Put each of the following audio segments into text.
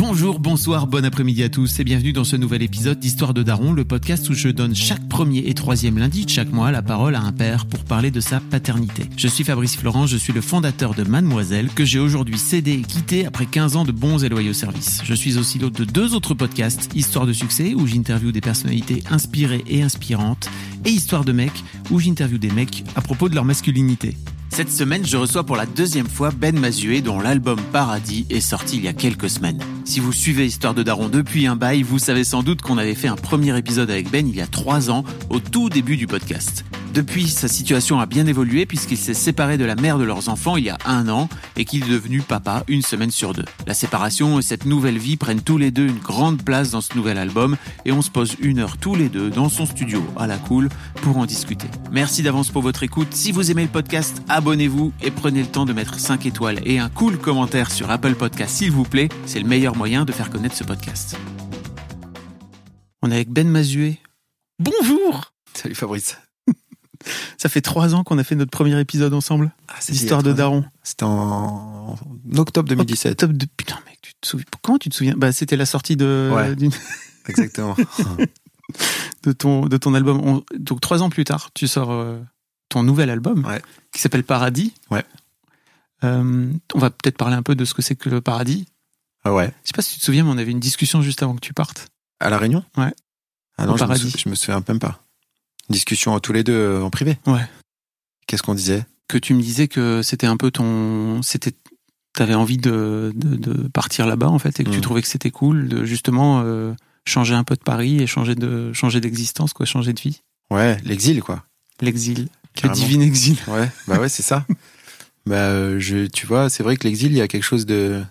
Bonjour, bonsoir, bon après-midi à tous et bienvenue dans ce nouvel épisode d'Histoire de Daron, le podcast où je donne chaque premier et troisième lundi de chaque mois la parole à un père pour parler de sa paternité. Je suis Fabrice Florent, je suis le fondateur de Mademoiselle que j'ai aujourd'hui cédé et quitté après 15 ans de bons et loyaux services. Je suis aussi l'hôte de deux autres podcasts, Histoire de succès où j'interviewe des personnalités inspirées et inspirantes et Histoire de mecs où j'interviewe des mecs à propos de leur masculinité. Cette semaine, je reçois pour la deuxième fois Ben Mazué, dont l'album Paradis est sorti il y a quelques semaines. Si vous suivez Histoire de Daron depuis un bail, vous savez sans doute qu'on avait fait un premier épisode avec Ben il y a trois ans, au tout début du podcast. Depuis, sa situation a bien évolué puisqu'il s'est séparé de la mère de leurs enfants il y a un an et qu'il est devenu papa une semaine sur deux. La séparation et cette nouvelle vie prennent tous les deux une grande place dans ce nouvel album et on se pose une heure tous les deux dans son studio à la cool pour en discuter. Merci d'avance pour votre écoute. Si vous aimez le podcast, abonnez-vous et prenez le temps de mettre 5 étoiles et un cool commentaire sur Apple Podcast s'il vous plaît. C'est le meilleur moyen de faire connaître ce podcast. On est avec Ben Mazué. Bonjour Salut Fabrice. Ça fait trois ans qu'on a fait notre premier épisode ensemble. Ah, c'est L'histoire de. Daron. C'était en octobre 2017. Top de... Putain, mec, tu te souviens... comment tu te souviens? Bah, c'était la sortie de, Ouais. Exactement. de, ton, de ton album. On- Donc, trois ans plus tard, tu sors euh, ton nouvel album Ouais. qui s'appelle Paradis. Ouais. Euh, on va peut-être parler un peu de ce que c'est que le paradis. ah ouais. Je sais pas si tu te souviens, mais on avait une discussion juste avant que tu partes. À La Réunion? Ouais. Ah non, je me, je me souviens même pas. Discussion tous les deux euh, en privé. Ouais. Qu'est-ce qu'on disait? Que tu me disais que c'était un peu ton. C'était. T'avais envie de, de, de partir là-bas, en fait, et que tu Mhm. trouvais que c'était cool de justement euh, changer un peu de Paris et changer de changer d'existence, quoi, changer de vie. Ouais, l'exil quoi. L'exil. Le divin exil. Ouais, bah ouais, c'est ça. bah euh, je tu vois, c'est vrai que l'exil, il y a quelque chose de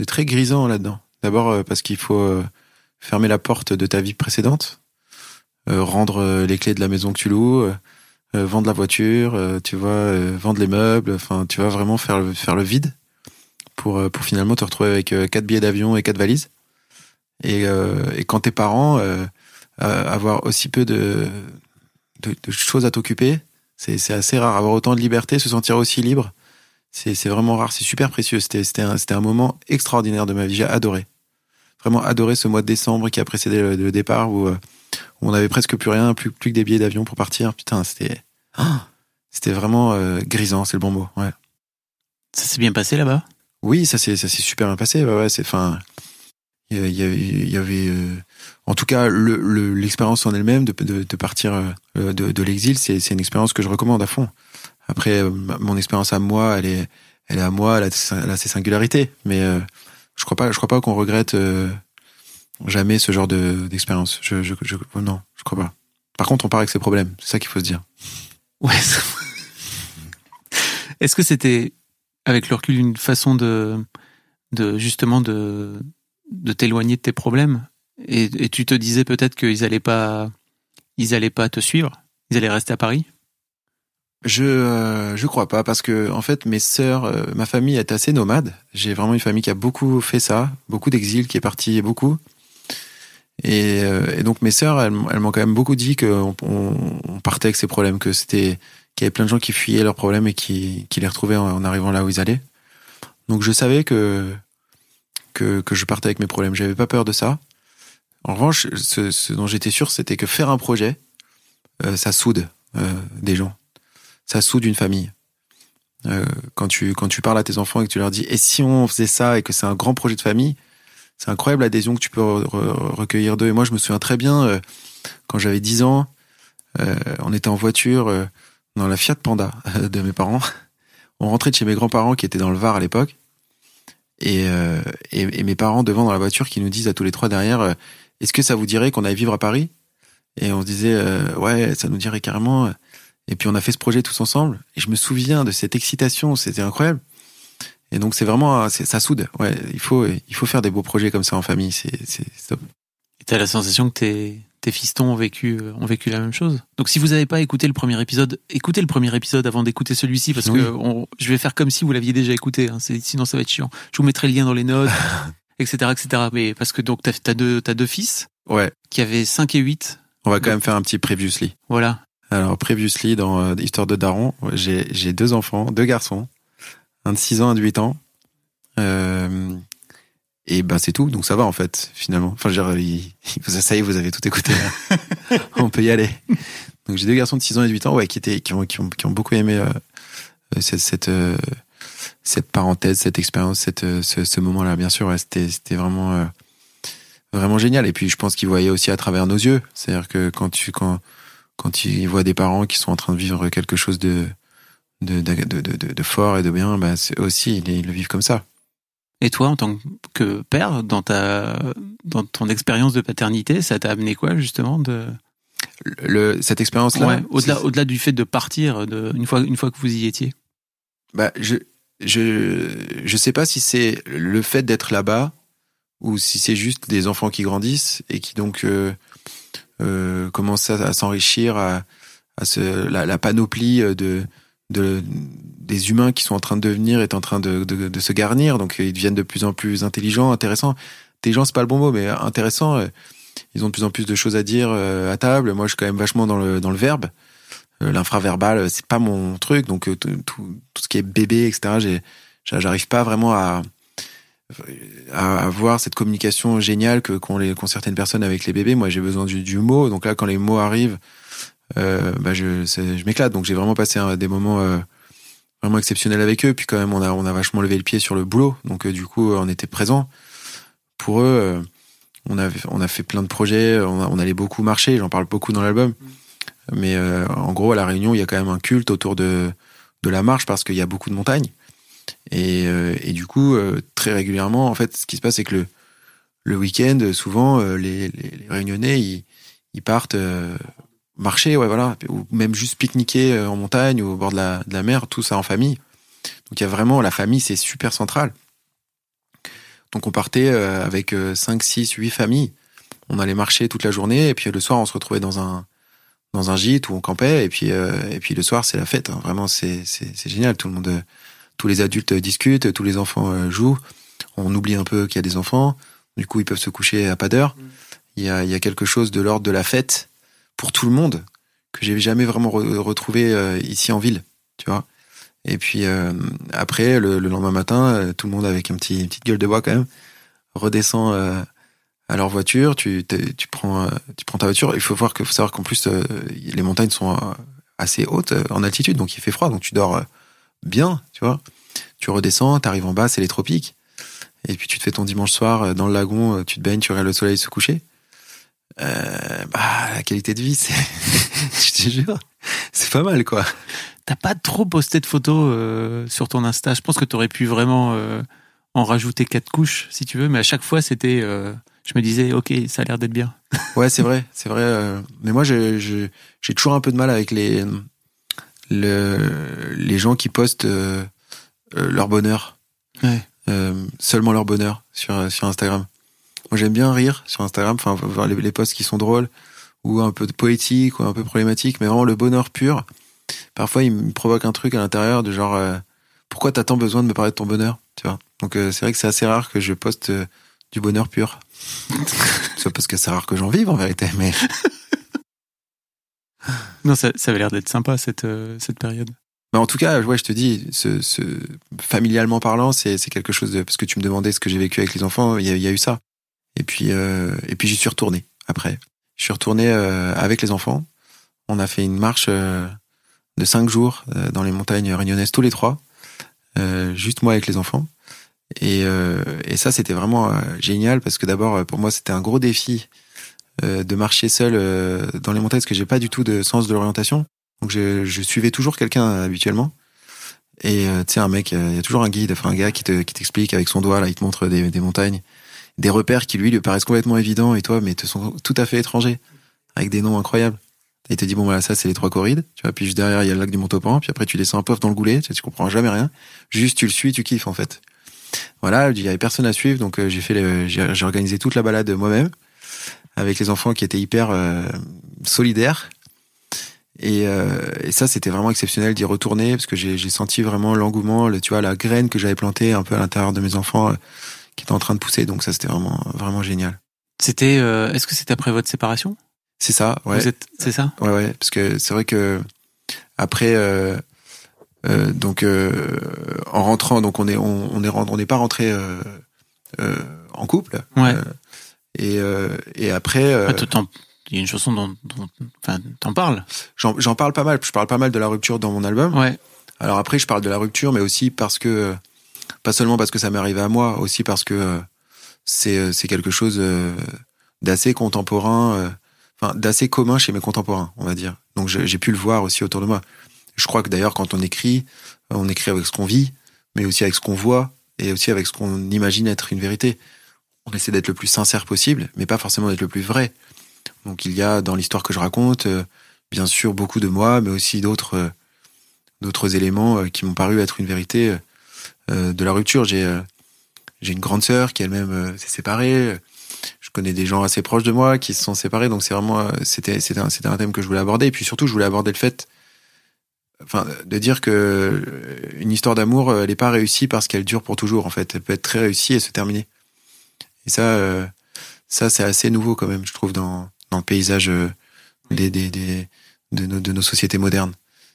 de très grisant là-dedans. D'abord parce qu'il faut fermer la porte de ta vie précédente, rendre euh, les clés de la maison que tu loues, euh, euh, vendre la voiture, euh, tu vois, euh, vendre les meubles, enfin, tu vas vraiment faire le, faire le vide pour euh, pour finalement te retrouver avec euh, quatre billets d'avion et quatre valises. Et euh, quand tes parents euh, euh, avoir aussi peu de de, choses à t'occuper, c'est assez rare avoir autant de liberté, se sentir aussi libre. C'est vraiment rare, c'est super précieux. C'était un un moment extraordinaire de ma vie, j'ai adoré. Vraiment adoré ce mois de décembre qui a précédé le, le départ euh, où on avait presque plus rien, plus plus que des billets d'avion pour partir. Putain, c'était ah, c'était vraiment euh, grisant, c'est le bon mot. Ouais. Ça s'est bien passé là-bas? Oui, ça s'est ça s'est super bien passé. Ouais, ouais, c'est enfin il y avait, y avait euh, en tout cas le le- l'expérience en elle-même de, de, de partir euh, de, de l'exil, c'est c'est une expérience que je recommande à fond. Après euh, mon expérience à moi, elle est elle est à moi, elle a, elle a ses singularités, mais euh, je crois pas je crois pas qu'on regrette euh, jamais ce genre de d'expérience. Je, je je non, je crois pas. Par contre, on part avec ses problèmes, c'est ça qu'il faut se dire. Ouais. Est-ce que c'était, avec le recul, une façon de, de justement de, de t'éloigner de tes problèmes? Et, et tu te disais peut-être qu'ils allaient pas, ils allaient pas te suivre, ils allaient rester à Paris? Je euh, je crois pas parce que en fait mes sœurs, euh, ma famille est assez nomade. J'ai vraiment une famille qui a beaucoup fait ça, beaucoup d'exil, qui est parti beaucoup. Et, euh, et donc mes sœurs, elles, m'ont quand même beaucoup dit qu'on on, on partait avec ces problèmes, que c'était qu'il y avait plein de gens qui fuyaient leurs problèmes et qui, qui les retrouvaient en, en arrivant là où ils allaient. Donc je savais que que, que je partais avec mes problèmes. J'avais pas peur de ça. En revanche, ce, ce dont j'étais sûr, c'était que faire un projet, euh, ça soude euh, des gens ça soude une famille. Euh, quand tu quand tu parles à tes enfants et que tu leur dis et si on faisait ça et que c'est un grand projet de famille, c'est incroyable l'adhésion que tu peux re- re- recueillir d'eux. Et moi, je me souviens très bien euh, quand j'avais 10 ans, euh, on était en voiture euh, dans la Fiat Panda de mes parents. On rentrait de chez mes grands-parents qui étaient dans le Var à l'époque. Et, mes parents devant dans la voiture qui nous disent à tous les trois derrière Est-ce que ça vous dirait qu'on aille vivre à Paris? Et on se disait Ouais, ça nous dirait carrément. Et puis on a fait ce projet tous ensemble. Et je me souviens de cette excitation, c'était incroyable. Et donc c'est vraiment ça soude. Ouais, il faut il faut faire des beaux projets comme ça en famille. C'est c'est top. Et t'as la sensation que tes tes fistons ont vécu ont vécu la même chose? Donc si vous n'avez pas écouté le premier épisode, écoutez le premier épisode avant d'écouter celui-ci parce que je vais faire comme si vous l'aviez déjà écouté. Hein. Sinon ça va être chiant. Je vous mettrai le lien dans les notes, etc., etc. Mais parce que donc t'as as deux t'as deux fils. Ouais. Qui avaient 5 et 8. On va quand même faire un petit previously. Voilà. Alors previously dans euh, Histoire de Daron, j'ai j'ai deux enfants, deux garçons un de 6 ans, un de 8 ans. Euh, et ben c'est tout, donc ça va en fait, finalement. Enfin, genre, ça y est, vous avez tout écouté. On peut y aller. Donc j'ai deux garçons de 6 ans et de 8 ans, ouais, qui étaient, qui ont, qui ont, qui ont beaucoup aimé euh, euh cette, cette, euh, cette, parenthèse, cette expérience, cette, euh, ce, ce moment-là. Bien sûr, ouais, c'était, vraiment, vraiment génial. Et puis je pense qu'ils voyaient aussi à travers nos yeux. C'est-à-dire que quand tu, quand, quand ils voient des parents qui sont en train de vivre quelque chose de, de, de, de, de fort et de bien, bah, aussi, ils, le vivent comme ça. Et toi, en tant que père, dans ta, dans ton expérience de paternité, ça t'a amené quoi justement de le, cette expérience-là ouais, Au-delà, au-delà du fait de partir, de, une fois, une fois que vous y étiez. Bah, je, je, je sais pas si c'est le fait d'être là-bas ou si c'est juste des enfants qui grandissent et qui donc euh, euh, commencent à, s'enrichir, à, la, la panoplie de de, des humains qui sont en train de devenir est en train de, de, de, se garnir, donc ils deviennent de plus en plus intelligents, intéressants. Intelligents, c'est pas le bon mot, mais intéressants. Euh, ils ont de plus en plus de choses à dire euh, à table. Moi, je suis quand même vachement dans le, dans le verbe. Euh, l'infraverbal, c'est pas mon truc, donc tout, tout, ce qui est bébé, etc., j'arrive pas vraiment à, à avoir cette communication géniale que qu'ont les certaines personnes avec les bébés. Moi, j'ai besoin du, du mot. Donc là, quand les mots arrivent, euh, bah je, m'éclate. Donc j'ai vraiment passé des moments euh, vraiment exceptionnels avec eux. Puis quand même, on a, on a vachement levé le pied sur le boulot. Donc euh, du coup, on était présent pour eux. on a, on a fait plein de projets. On, allait beaucoup marcher. J'en parle beaucoup dans l'album. Mais en gros, à la Réunion, il y a quand même un culte autour de de la marche parce qu'il y a beaucoup de montagnes. Et, et du coup, très régulièrement, en fait, ce qui se passe, c'est que le le week-end, souvent, les, Réunionnais, ils partent marcher, ouais, voilà, ou même juste pique-niquer euh, en montagne ou au bord de la, de la mer, tout ça en famille. Donc il y a vraiment la famille, c'est super central. Donc on partait euh, avec 5, 6, 8 familles. On allait marcher toute la journée et puis le soir on se retrouvait dans un dans un gîte où on campait et puis euh, et puis le soir c'est la fête. Hein. Vraiment c'est c'est génial. Tout le monde, tous les adultes discutent, tous les enfants jouent. On oublie un peu qu'il y a des enfants. Du coup ils peuvent se coucher à pas d'heure. Mm. Il y a il y a quelque chose de l'ordre de la fête pour tout le monde que j'ai jamais vraiment retrouvé euh, ici en ville, tu vois. Et puis euh, après, le, lendemain matin, euh, tout le monde avec une petite gueule de bois quand même redescend à leur voiture. Tu, tu prends, tu prends ta voiture. Il faut voir que, faut savoir qu'en plus les montagnes sont assez hautes en altitude, donc il fait froid, donc tu dors bien, tu vois. Tu redescends, t'arrives en bas, c'est les tropiques. Et puis tu te fais ton dimanche soir dans le lagon, tu te baignes, tu regardes le soleil se coucher euh, bah, la qualité de vie, c'est, je te jure, c'est pas mal, quoi. T'as pas trop posté de photos euh, sur ton Insta? Je pense que t'aurais pu vraiment euh, en rajouter quatre couches, si tu veux, mais à chaque fois, c'était, je me disais, ok, ça a l'air d'être bien. ouais, c'est vrai, c'est vrai. Mais moi, j'ai, j'ai toujours un peu de mal avec les, le, les gens qui postent leur bonheur. Ouais. seulement leur bonheur sur, sur Instagram. Moi, j'aime bien rire sur Instagram, enfin, voir les, les posts qui sont drôles ou un peu poétiques ou un peu problématiques, mais vraiment le bonheur pur. Parfois, il me provoque un truc à l'intérieur de genre, euh, pourquoi t'as tant besoin de me parler de ton bonheur, tu vois? Donc, euh, c'est vrai que c'est assez rare que je poste euh, du bonheur pur. c'est parce que c'est rare que j'en vive en vérité, mais. non, ça, ça avait l'air d'être sympa cette cette période. Mais en tout cas, ouais, je te dis, ce, ce familialement parlant, c'est quelque chose de parce que tu me demandais ce que j'ai vécu avec les enfants, il y, y a, eu ça. Et puis, euh, et puis j'y suis retourné après. Je suis retourné euh, avec les enfants. On a fait une marche euh, de cinq jours euh, dans les montagnes réunionnaises tous les trois, juste moi avec les enfants. Et, et ça, c'était vraiment génial parce que d'abord, pour moi, c'était un gros défi de marcher seul dans les montagnes parce que j'ai pas du tout de sens de l'orientation. Donc je, je suivais toujours quelqu'un habituellement. Et tu sais, un mec, il y a toujours un guide, enfin un gars qui te qui t'explique avec son doigt là, il te montre des montagnes des repères qui lui lui paraissent complètement évidents et toi mais te sont tout à fait étrangers avec des noms incroyables Et il te dit, bon, voilà, ça, c'est les trois corrides. Tu vois, puis juste derrière, il y a le lac du Montaupan. Puis après, tu descends un peu dans le goulet. Tu, tu comprends jamais rien. Juste, tu le suis, tu kiffes, en fait. Voilà, il y avait personne à suivre. Donc, euh, j'ai fait j'ai organisé toute la balade moi-même. Avec les enfants qui étaient hyper euh, solidaires. Et, euh, et ça, c'était vraiment exceptionnel d'y retourner parce que j'ai j'ai senti vraiment l'engouement, le, tu vois, la graine que j'avais plantée un peu à l'intérieur de mes enfants euh, qui était en train de pousser. Donc ça, c'était vraiment, vraiment génial. C'était, euh, est-ce que c'était après votre séparation? C'est ça, ouais. C'est ça? Ouais, ouais, parce que c'est vrai que après, euh, euh, donc en rentrant, donc on est, on, on est, on n'est pas rentré en couple. Ouais. Et et après, Ah, Il y a une chanson dont, dont- enfin, t'en parles? j'en j'en parle pas mal. Je parle pas mal de la rupture dans mon album. Ouais. Alors après, je parle de la rupture, mais aussi parce que pas seulement parce que ça m'est arrivé à moi, aussi parce que euh, c'est euh, c'est quelque chose euh, d'assez contemporain, enfin d'assez commun chez mes contemporains, on va dire. Donc j'ai pu le voir aussi autour de moi. Je crois que d'ailleurs quand on écrit, on écrit avec ce qu'on vit, mais aussi avec ce qu'on voit et aussi avec ce qu'on imagine être une vérité. On essaie d'être le plus sincère possible, mais pas forcément d'être le plus vrai. Donc il y a dans l'histoire que je raconte, bien sûr beaucoup de moi, mais aussi d'autres d'autres éléments qui m'ont paru être une vérité de la rupture. J'ai euh, j'ai une grande sœur qui elle-même euh, s'est séparée. Je connais des gens assez proches de moi qui se sont séparés, donc c'est vraiment euh, c'était c'était un, un thème que je voulais aborder. Et puis surtout, je voulais aborder le fait, enfin, de dire que euh, une histoire d'amour, euh, elle n'est pas réussie parce qu'elle dure pour toujours. En fait, elle peut être très réussie et se terminer. Et ça, euh, ça c'est assez nouveau quand même, je trouve, dans dans le paysage euh, des, des, de nos, de nos sociétés modernes.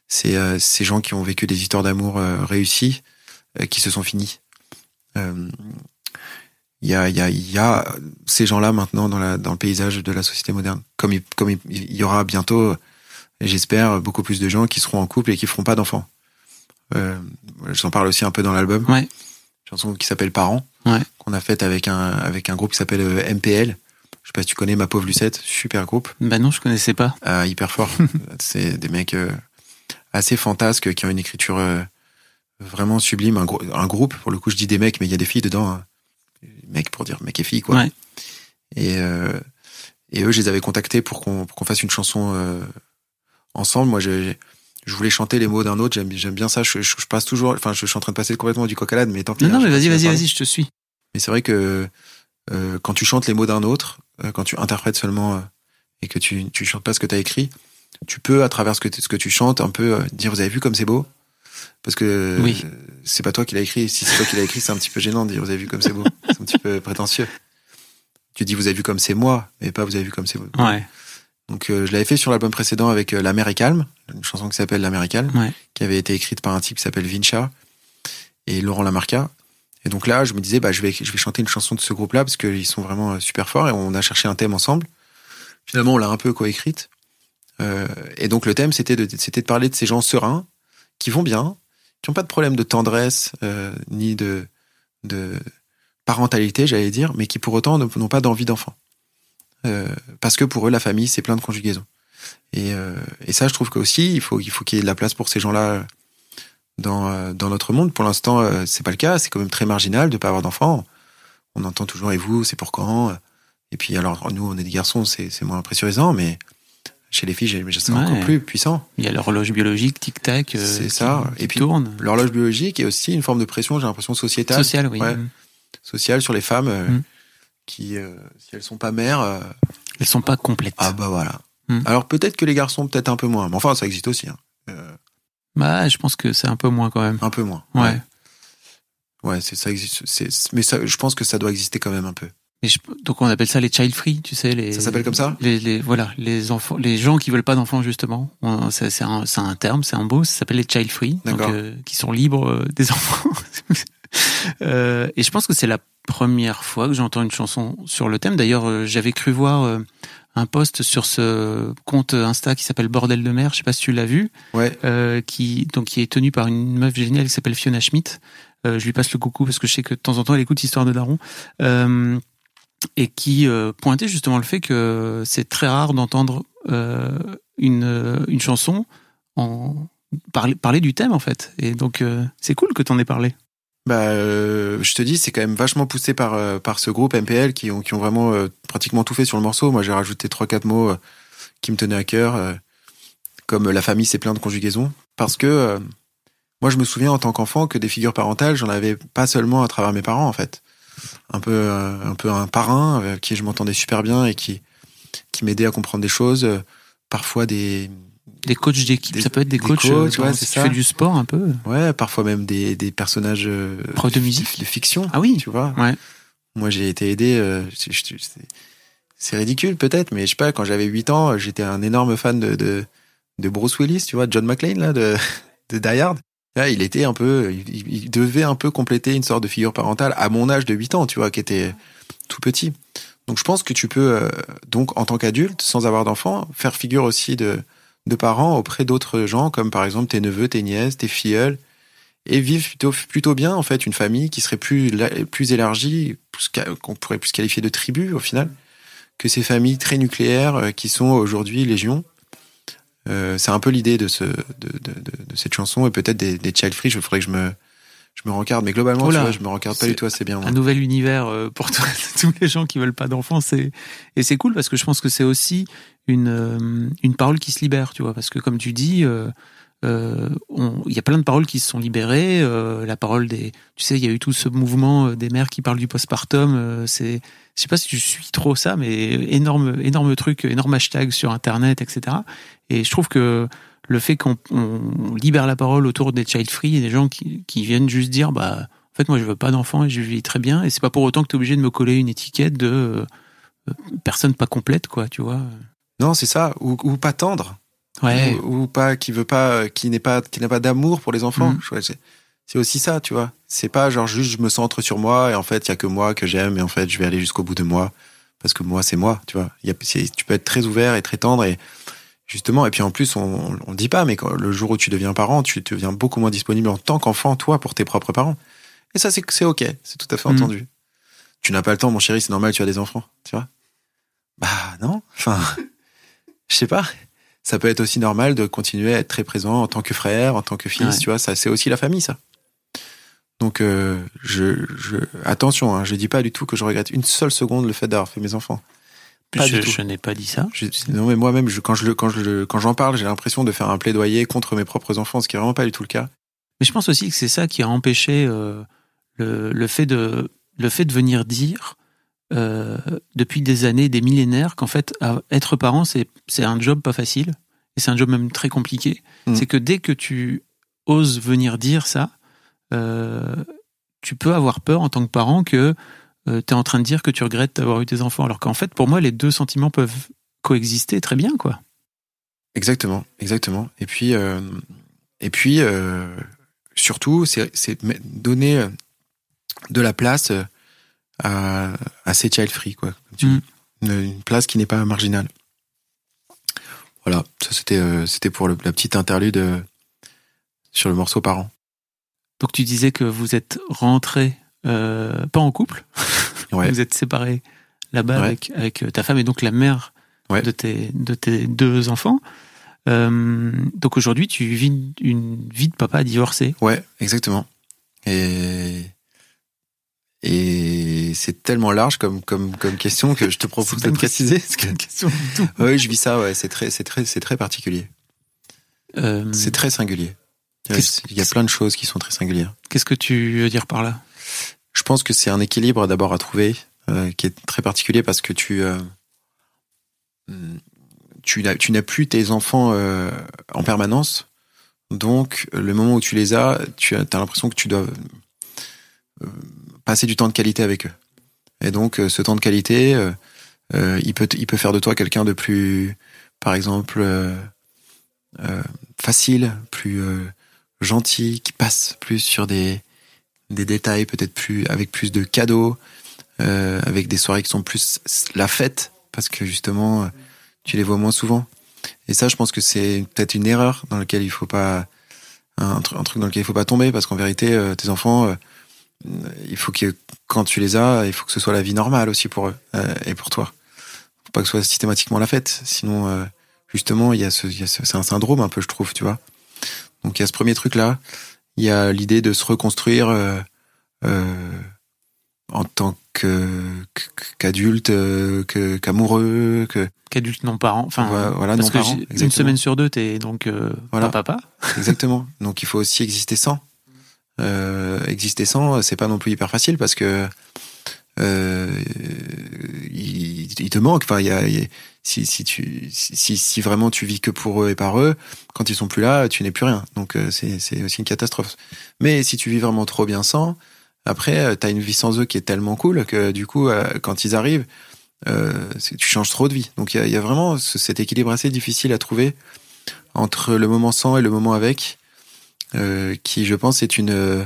C'est euh, ces gens qui ont vécu des histoires d'amour euh, réussies euh, qui se sont finies. Euh, Il y, a, il y, a, il y a ces gens-là maintenant dans, la, dans le paysage de la société moderne. Comme il, comme il, il y aura bientôt, euh, j'espère, beaucoup plus de gens qui seront en couple et qui feront pas d'enfants. Euh, J'en parle aussi un peu dans l'album. Ouais. Une chanson qui s'appelle Parents, Ouais. qu'on a faite avec un, avec un groupe qui s'appelle euh, MPL. Je sais pas si tu connais Ma Pauvre Lucette, super groupe. Bah non, je connaissais pas. Ah, hyper fort. c'est des mecs euh, assez fantasques qui ont une écriture euh, vraiment sublime. Un, gro- un groupe, pour le coup, je dis des mecs, mais il y a des filles dedans. hein. Mecs pour dire mec et filles, quoi. Ouais. Et, euh, et eux, je les avais contactés pour qu'on pour qu'on fasse une chanson euh, ensemble. Moi, je, je voulais chanter les mots d'un autre. J'aime j'aime bien ça. Je, je, je passe toujours. Enfin, je, suis en train de passer complètement du coq à l'âne, mais tant pis. Non, non, hein, mais je vas-y, vas-y, vas-y, je te suis. mais c'est vrai que euh, quand tu chantes les mots d'un autre, euh, quand tu interprètes seulement euh, et que tu tu chantes pas ce que tu as écrit, tu peux à travers ce que ce que tu chantes un peu euh, dire vous avez vu comme c'est beau? Parce que Oui. c'est pas toi qui l'as écrit. Si c'est toi qui l'as écrit, c'est un petit peu gênant de dire vous avez vu comme c'est beau. C'est un petit peu prétentieux. Tu dis vous avez vu comme c'est moi, mais pas vous avez vu comme c'est beau. Ouais. Donc euh, je l'avais fait sur l'album précédent avec euh, La mer est calme, une chanson qui s'appelle La mer est calme, Ouais. qui avait été écrite par un type qui s'appelle Vincha et Laurent Lamarca. Et donc là, je me disais, bah, je vais, je vais chanter une chanson de ce groupe-là parce qu'ils sont vraiment euh, super forts et on a cherché un thème ensemble. Finalement, on l'a un peu coécrite. Euh, et donc le thème, c'était de, c'était de parler de ces gens sereins qui vont bien, qui n'ont pas de problème de tendresse euh, ni de, parentalité, j'allais dire, mais qui pour autant ne- n'ont pas d'envie d'enfant. Euh, parce que pour eux, la famille, c'est plein de conjugaisons. Et, euh, ça, je trouve que aussi, il faut, il faut qu'il y ait de la place pour ces gens-là dans, notre monde. Pour l'instant, c'est pas le cas. C'est quand même très marginal de pas avoir d'enfants. On entend toujours et vous, c'est pour quand? Et puis alors, nous, on est des garçons, c'est moins pressurisant, mais chez les filles, c'est Ouais. encore plus puissant. Il y a l'horloge biologique, tic-tac. euh, C'est ça. qui Et puis, tourne. L'horloge biologique est aussi une forme de pression, j'ai l'impression, sociétale, Social, oui. Ouais. sociale sur les femmes euh, Mm. qui, euh, si elles sont pas mères, euh, Elles sont pas complètes. ah bah voilà. Mm. Alors peut-être que les garçons, peut-être un peu moins, mais enfin, ça existe aussi. hein. Euh, Bah, je pense que c'est un peu moins quand même. un peu moins. Ouais. Ouais, c'est ça existe. Mais ça, je pense que ça doit exister quand même un peu. Et je- donc on appelle ça les child free, tu sais les. Ça s'appelle comme ça? les, les voilà les enfants, les gens qui veulent pas d'enfants justement. C'est un, terme, c'est un beau. Ça s'appelle les child free, donc euh, qui sont libres euh, des enfants. Euh, et je pense que c'est la première fois que j'entends une chanson sur le thème. D'ailleurs, j'avais cru voir un post sur ce compte Insta qui s'appelle Bordel de mer. Je sais pas si tu l'as vu. Ouais. euh, qui donc qui est tenu par une meuf géniale qui s'appelle Fiona Schmidt. Euh, je lui passe le coucou parce que je sais que de temps en temps elle écoute Histoire de Daron. Euh, et qui euh, pointait justement le fait que c'est très rare d'entendre euh, une, une chanson en parler, parler du thème en fait. Et donc euh, c'est cool que t'en aies parlé. Bah, je te dis, c'est quand même vachement poussé par par ce groupe MPL qui ont qui ont vraiment pratiquement tout fait sur le morceau. Moi, j'ai rajouté trois quatre mots qui me tenaient à cœur. comme la famille c'est plein de conjugaisons, parce que moi je me souviens en tant qu'enfant que des figures parentales, j'en avais pas seulement à travers mes parents en fait, un peu euh, un peu un parrain avec qui je m'entendais super bien et qui qui m'aidait à comprendre des choses, parfois des des coachs d'équipe, ça peut être des, coachs, coachs ouais, c'est ça. fais du sport un peu. Ouais, parfois même des, des personnages Prof de musique, de, fiction. Ah oui, tu vois. Ouais. Moi, j'ai été aidé. Euh, c'est ridicule peut-être, mais je sais pas. Quand j'avais 8 ans, j'étais un énorme fan de, de, de Bruce Willis, tu vois, John McClane là, de, de Die Hard. Là, il était un peu, il, il, devait un peu compléter une sorte de figure parentale à mon âge de 8 ans, tu vois, qui était tout petit. Donc, je pense que tu peux, euh, donc, en tant qu'adulte, sans avoir d'enfant, faire figure aussi de, de parents auprès d'autres gens, comme par exemple tes neveux, tes nièces, tes filleuls, et vivre plutôt, plutôt bien, en fait, une famille qui serait plus, plus élargie, qu'on pourrait plus qualifier de tribu, au final, que ces familles très nucléaires euh, qui sont aujourd'hui légion. Euh, c'est un peu l'idée de, ce, de, de, de, cette chanson et peut-être des, des Child Free. Il faudrait que je me, je me rencarde, mais globalement, tu vois, je me rencarde pas du tout assez bien. Moi. Un nouvel univers euh, pour tous les gens qui veulent pas d'enfants, c'est et c'est cool parce que je pense que c'est aussi une euh, une parole qui se libère, tu vois, parce que comme tu dis, euh, euh, il y a plein de paroles qui se sont libérées. Euh, la parole des, tu sais, il y a eu tout ce mouvement euh, des mères qui parlent du postpartum. c'est, je sais pas si tu suis trop ça, mais énorme, énorme truc, énorme hashtag sur Internet, etc. Et je trouve que le fait qu'on libère la parole autour des child free, a des gens qui, qui viennent juste dire, bah, en fait, moi, je veux pas d'enfant et je vis très bien. Et c'est pas pour autant que tu es obligé de me coller une étiquette de personne pas complète, quoi, tu vois. Non, c'est ça, ou, ou pas tendre ouais. ou, pas qui veut pas qui n'est pas qui n'a pas d'amour pour les enfants mm. c'est aussi ça tu vois c'est pas genre juste je me centre sur moi et en fait il y a que moi que j'aime et en fait je vais aller jusqu'au bout de moi parce que moi c'est moi tu vois y a, tu peux être très ouvert et très tendre et justement et puis en plus on on dit pas mais quand, le jour où tu deviens parent tu deviens beaucoup moins disponible en tant qu'enfant toi pour tes propres parents et ça c'est c'est ok c'est tout à fait mm. entendu tu n'as pas le temps mon chéri c'est normal tu as des enfants tu vois bah non enfin je sais pas ça peut être aussi normal de continuer à être très présent en tant que frère, en tant que fils, tu vois, ça c'est aussi la famille ça. Donc euh, je, je attention, hein, je dis pas du tout que je regrette une seule seconde le fait d'avoir fait mes enfants. Pas je, je n'ai pas dit ça. Je, non mais moi-même, quand je quand je quand j'en parle, j'ai l'impression de faire un plaidoyer contre mes propres enfants, ce qui est vraiment pas du tout le cas. Mais je pense aussi que c'est ça qui a empêché euh, le, le fait de le fait de venir dire euh, depuis des années, des millénaires, qu'en fait, être parent, c'est un job pas facile, et c'est un job même très compliqué. Mm. C'est que dès que tu oses venir dire ça, euh, tu peux avoir peur en tant que parent que euh, tu es en train de dire que tu regrettes d'avoir eu tes enfants. Alors qu'en fait, pour moi, les deux sentiments peuvent coexister très bien, quoi. Exactement, exactement. Et puis, et puis surtout, c'est donner de la place à, à ces child free, quoi. Mm. Une, place qui n'est pas marginale. Voilà, ça c'était euh, c'était pour le, la petite interlude euh, sur le morceau parent. Donc tu disais que vous êtes rentré euh, pas en couple, ouais. vous êtes séparé là-bas avec, avec ta femme et donc la mère ouais. de, tes, de tes deux enfants. Euh, donc aujourd'hui, tu vis une vie de papa divorcé. Ouais, exactement. Et et c'est tellement large comme, comme, comme question que je te propose de préciser. C'est une question du tout. oui, je vis ça, ouais. C'est très, c'est très, c'est très particulier. Euh... C'est très singulier. Il y a plein de choses qui sont très singulières. Qu'est-ce que tu veux dire par là? Je pense que c'est un équilibre d'abord à trouver, euh, qui est très particulier parce que tu, euh, tu n'as, tu n'as plus tes enfants euh, en permanence. Donc, le moment où tu les as, tu as, as l'impression que tu dois euh, passer du temps de qualité avec eux. Et donc, euh, ce temps de qualité, euh, il peut, il peut faire de toi quelqu'un de plus, par exemple, facile, plus gentil, qui passe plus sur des, des détails, peut-être plus avec plus de cadeaux, avec des soirées qui sont plus la fête, parce que justement, tu les vois moins souvent. Et ça, je pense que c'est peut-être une erreur dans laquelle il faut pas un, truc dans lequel il faut pas tomber, parce qu'en vérité, tes enfants il faut que quand tu les as, il faut que ce soit la vie normale aussi pour eux euh, et pour toi. Faut pas que ce soit systématiquement la fête. Sinon, euh, justement, il y a ce, a ce, c'est un syndrome un peu, je trouve, tu vois. Donc il y a ce premier truc là. Il y a l'idée de se reconstruire euh, euh en tant que qu'adulte, que qu'amoureux, que qu'adulte non parent. Enfin, voilà, parce non que parent. une semaine sur deux, t'es donc euh, Voilà. pas papa. Exactement. Donc il faut aussi exister sans. Euh, exister sans, c'est pas non plus hyper facile parce que euh, il, il te manque. Enfin, il y a- si, si tu, si, si vraiment tu vis que pour eux et par eux, quand ils sont plus là, tu n'es plus rien. Donc euh, c'est, c'est aussi une catastrophe. Mais si tu vis vraiment trop bien sans, après euh, t'as une vie sans eux qui est tellement cool que du coup, euh, quand ils arrivent, euh, tu changes trop de vie. Donc il y a, vraiment ce- cet équilibre assez difficile à trouver entre le moment sans et le moment avec, euh, qui je pense est une euh,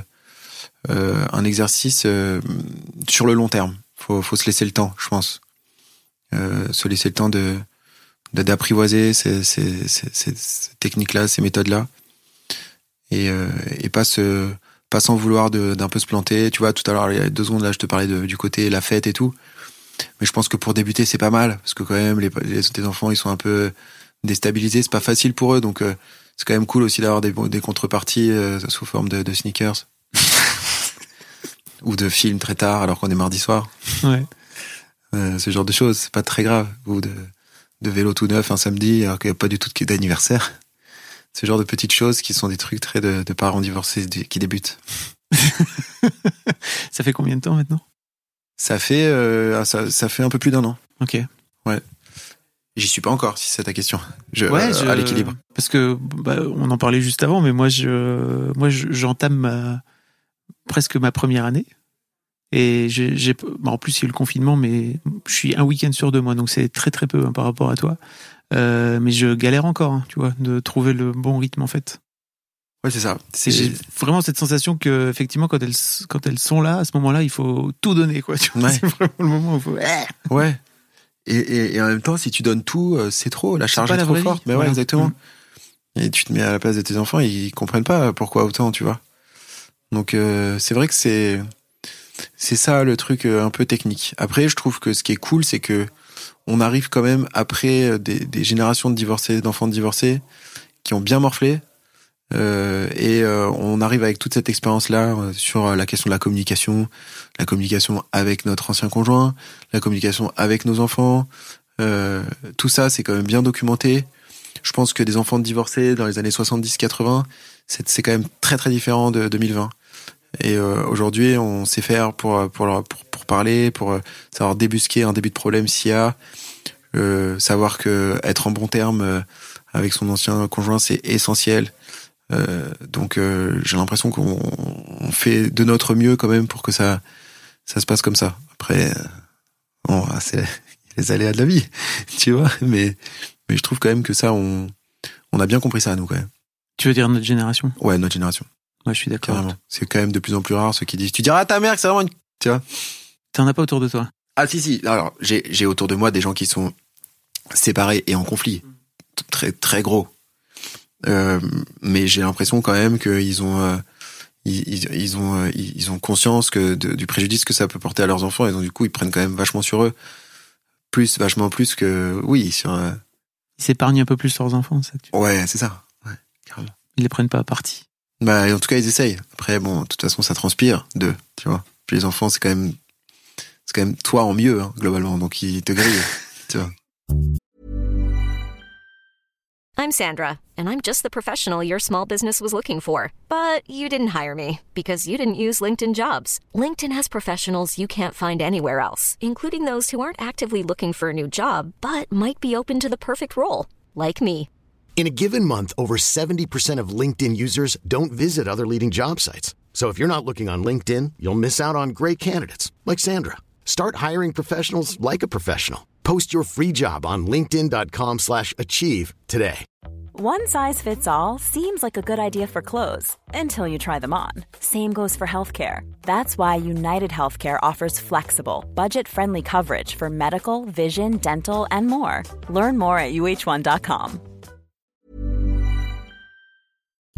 un exercice sur le long terme. Faut, faut se laisser le temps, je pense. Euh, se laisser le temps de d'apprivoiser ces, ces, ces, ces- ces techniques-là, ces méthodes-là, et, euh, et pas se pas sans vouloir de- d'un peu se planter. Tu vois, tout à l'heure, il y a deux secondes là, je te parlais de- du côté la fête et tout. Mais je pense que pour débuter, c'est pas mal parce que quand même, les, les, tes enfants, ils sont un peu déstabilisés. C'est pas facile pour eux, donc euh, c'est quand même cool aussi d'avoir des, des contreparties euh, sous forme de, de sneakers ou de films très tard alors qu'on est mardi soir. Ouais. Euh, ce genre de choses, c'est pas très grave. Ou de, de vélo tout neuf un samedi alors qu'il n'y a pas du tout d'anniversaire. Ce genre de petites choses qui sont des trucs très de, de parents divorcés qui débutent. Ça fait combien de temps maintenant? Ça fait, euh, ça, ça fait un peu plus d'un an. Ok. J'y suis pas encore, si c'est ta question. Je, Ouais, euh, je- à l'équilibre. Parce que bah, on en parlait juste avant, mais moi, je, moi, je- j'entame ma- presque ma première année. Et j'ai, bah, en plus, il y a eu le confinement, mais je suis un week-end sur deux, moi, donc c'est très très peu hein, par rapport à toi. Euh, mais je galère encore, hein, tu vois, de trouver le bon rythme en fait. Ouais, c'est ça. Et J'ai vraiment cette sensation que, effectivement, quand elles, quand elles sont là, à ce moment-là, il faut tout donner, quoi. Tu vois, Ouais. C'est vraiment le moment où il faut. Ouais. Et, et, et en même temps, si tu donnes tout, euh, c'est trop. La charge est la trop vie. forte. Mais Voilà. ouais, exactement. Mm. Et tu te mets à la place de tes enfants, ils comprennent pas pourquoi autant, tu vois. Donc euh, c'est vrai que c'est c'est ça le truc euh, un peu technique. Après, je trouve que ce qui est cool, c'est que on arrive quand même après euh, des, des générations de divorcés, d'enfants divorcés, qui ont bien morflé. Euh, et euh, on arrive avec toute cette expérience-là euh, sur la question de la communication, la communication avec notre ancien conjoint, la communication avec nos enfants. Euh, tout ça, c'est quand même bien documenté. Je pense que des enfants divorcés dans les années 70-80, c'est c'est quand même très très différent de 2020. Et euh, aujourd'hui, on sait faire pour, pour, leur- pour, pour parler, pour euh, savoir débusquer un début de problème s'il y a, euh, savoir que être en bon terme euh, avec son ancien conjoint, c'est essentiel. Euh, donc euh, j'ai l'impression qu'on on fait de notre mieux quand même pour que ça, ça se passe comme ça. Après, euh, bon, c'est les aléas de la vie, tu vois. Mais, mais je trouve quand même que ça, on, on a bien compris ça à nous quand même. Tu veux dire notre génération? Ouais, notre génération. Ouais, je suis d'accord. C'est quand même de plus en plus rare ceux qui disent Tu diras à ta mère que c'est vraiment une. Tu vois T'en as pas autour de toi Ah, si, si. Alors, j'ai j'ai autour de moi des gens qui sont séparés et en conflit. Très, très gros. Euh, mais j'ai l'impression quand même qu'ils ont. euh, ils, ils, ont euh, ils ont conscience que de- du préjudice que ça peut porter à leurs enfants et donc du coup ils prennent quand même vachement sur eux plus vachement plus que oui sur Ils s'épargnent un peu plus leurs enfants, ça. tu- ouais c'est ça ouais carrément Ils les prennent pas à partie. Bah en tout cas ils essayent après bon de toute façon ça transpire d'eux tu vois puis les enfants c'est quand même c'est quand même toi en mieux hein, globalement donc ils te grillent tu vois I'm Sandra, and I'm just the professional your small business was looking for. But you didn't hire me because you didn't use LinkedIn jobs. LinkedIn has professionals you can't find anywhere else, including those who aren't actively looking for a new job but might be open to the perfect role, like me. In a given month, over 70% of LinkedIn users don't visit other leading job sites. So if you're not looking on LinkedIn, you'll miss out on great candidates like Sandra. Start hiring professionals like a professional. Post your free job on linkedin.com/achieve today. One size fits all seems like a good idea for clothes until you try them on. Same goes for healthcare. That's why United Healthcare offers flexible, budget friendly coverage for medical, vision, dental, and more. Learn more at uh1.com.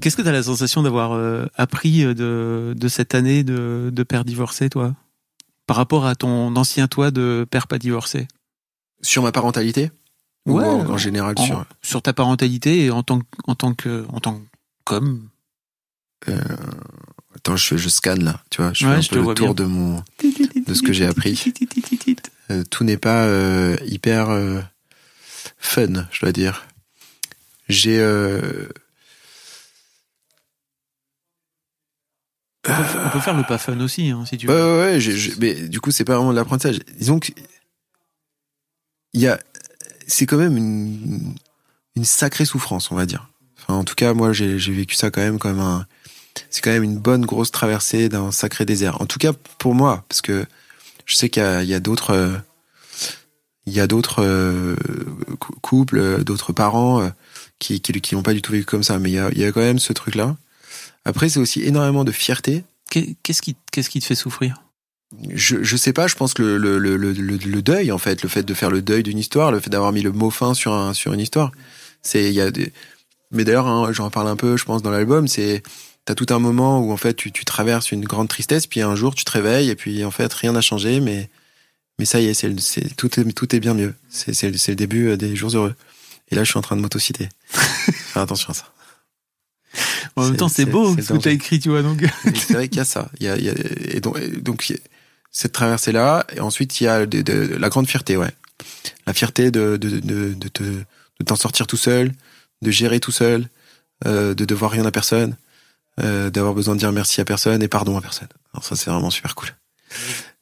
Qu'est-ce que tu as la sensation d'avoir euh, appris euh, de, de, cette année de, de père divorcé, toi? Par rapport à ton ancien toi de père pas divorcé? Sur ma parentalité? Ouais. Ou en, en général en- sur. sur ta parentalité et en tant, que- en tant que en tant qu'homme? euh, attends, je, je scanne là, tu vois. Je Ouais, fais un je peu le tour bien. de mon. De ce que j'ai appris. Euh, tout n'est pas euh, hyper euh, fun, je dois dire. J'ai. On peut, on peut faire le pas fun aussi, hein, si tu Ouais, veux. ouais, ouais, j'ai- mais du coup, c'est pas vraiment de l'apprentissage. Disons que il y a, c'est quand même une, une sacrée souffrance, on va dire. Enfin, en tout cas, moi, j'ai vécu ça quand même comme un, c'est quand même une bonne grosse traversée d'un sacré désert. En tout cas, pour moi, parce que je sais qu'il y a, d'autres, euh, il y a d'autres euh, cou- couples, euh, d'autres parents euh, qui, qui, qui n'ont pas du tout vécu comme ça, mais il y a, il y a quand même ce truc-là. Après, c'est aussi énormément de fierté Qu'est- Qu'est-ce qui, qu'est-ce qui te fait souffrir? Je, je sais pas, je pense que le, le, le, le, deuil, en fait, le fait de faire le deuil d'une histoire, le fait d'avoir mis le mot fin sur, un, sur une histoire, c'est, il y a des, mais d'ailleurs, hein, j'en parle un peu, je pense, dans l'album, c'est, t'as tout un moment où, en fait, tu, tu traverses une grande tristesse, puis un jour, tu te réveilles, et puis, en fait, rien n'a changé, mais, mais ça y est, c'est, c'est, tout est, tout est bien mieux. C'est, c'est, le- c'est le début euh, des jours heureux. Et là, je suis en train de m'autociter. Faire attention à ça. En même temps, c'est beau ce que tu as écrit, tu vois. Donc, c'est vrai qu'il y a ça. Il y a, il y a- et donc, et cette traversée-là. Et ensuite, il y a de, de- la grande fierté, ouais. La fierté de, de, de, de, te- de t'en sortir tout seul, de gérer tout seul, euh, de devoir rien à personne, euh, d'avoir besoin de dire merci à personne et pardon à personne. Alors ça, c'est vraiment super cool.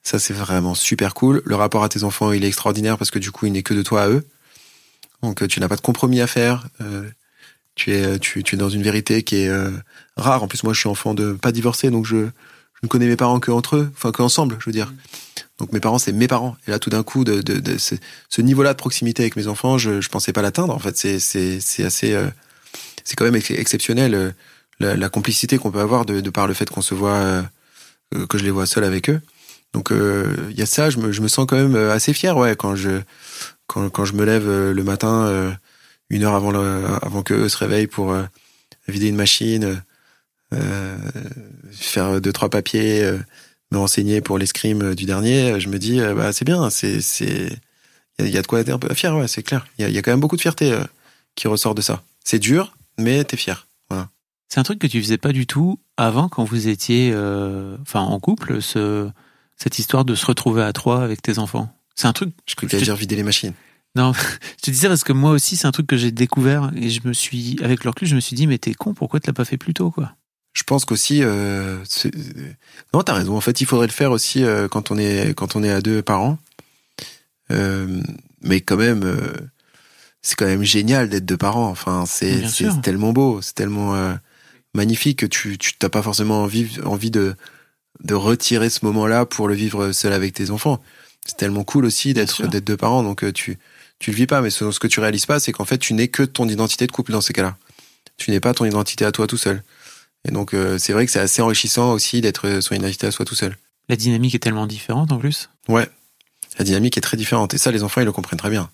Ça, c'est vraiment super cool. Le rapport à tes enfants, il est extraordinaire parce que du coup, il n'est que de toi à eux. Donc, tu n'as pas de compromis à faire. Euh, tu es, tu, tu es dans une vérité qui est euh, rare. En plus, moi, je suis enfant de pas divorcé, donc je, je ne connais mes parents que entre eux, enfin que ensemble, je veux dire. Donc mes parents, c'est mes parents. Et là, tout d'un coup, de, de, de ce, niveau-là de proximité avec mes enfants, je, je pensais pas l'atteindre. En fait, c'est, c'est, c'est assez, euh, c'est quand même ex- exceptionnel euh, la, la complicité qu'on peut avoir de, de par le fait qu'on se voit, que je les vois seuls avec eux. Donc il y a ça. Je me, je me sens quand même assez fier, ouais, quand je, quand, quand je me lève le matin, une heure avant le, avant que eux se réveillent pour euh, vider une machine. euh, faire deux trois papiers, euh, me renseigner pour l'escrime du dernier, je me dis bah c'est bien, c'est c'est il y, a- il y a de quoi être un peu fier, ouais, c'est clair. Il y a, il y a quand même beaucoup de fierté qui ressort de ça. C'est dur, mais t'es fier. c'est un truc que tu faisais pas du tout avant quand vous étiez, enfin, en couple. Ce, cette histoire de se retrouver à trois avec tes enfants. C'est un truc. Je crois que te- dire vider les machines. Non, je te dis ça parce que moi aussi, c'est un truc que j'ai découvert et je me suis, avec le recul, je me suis dit, mais t'es con, pourquoi tu l'as pas fait plus tôt, quoi? Je pense qu'aussi, euh, c'est- non, t'as raison. En fait, il faudrait le faire aussi euh, quand on est quand on est à deux parents. Euh, mais quand même, euh, c'est quand même génial d'être deux parents. Enfin, c'est tellement beau, c'est tellement euh, magnifique que tu tu t'as pas forcément envie envie de de retirer ce moment-là pour le vivre seul avec tes enfants. C'est tellement cool aussi d'être deux parents. Donc euh, tu tu le vis pas, mais ce, ce que tu réalises pas, c'est qu'en fait, tu n'es que ton identité de couple dans ces cas-là. Tu n'es pas ton identité à toi tout seul. Et donc, euh, c'est vrai que c'est assez enrichissant aussi d'être euh, son identité à soi tout seul. La dynamique est tellement différente en plus. Ouais. La dynamique est très différente. Et ça, les enfants, ils le comprennent très bien.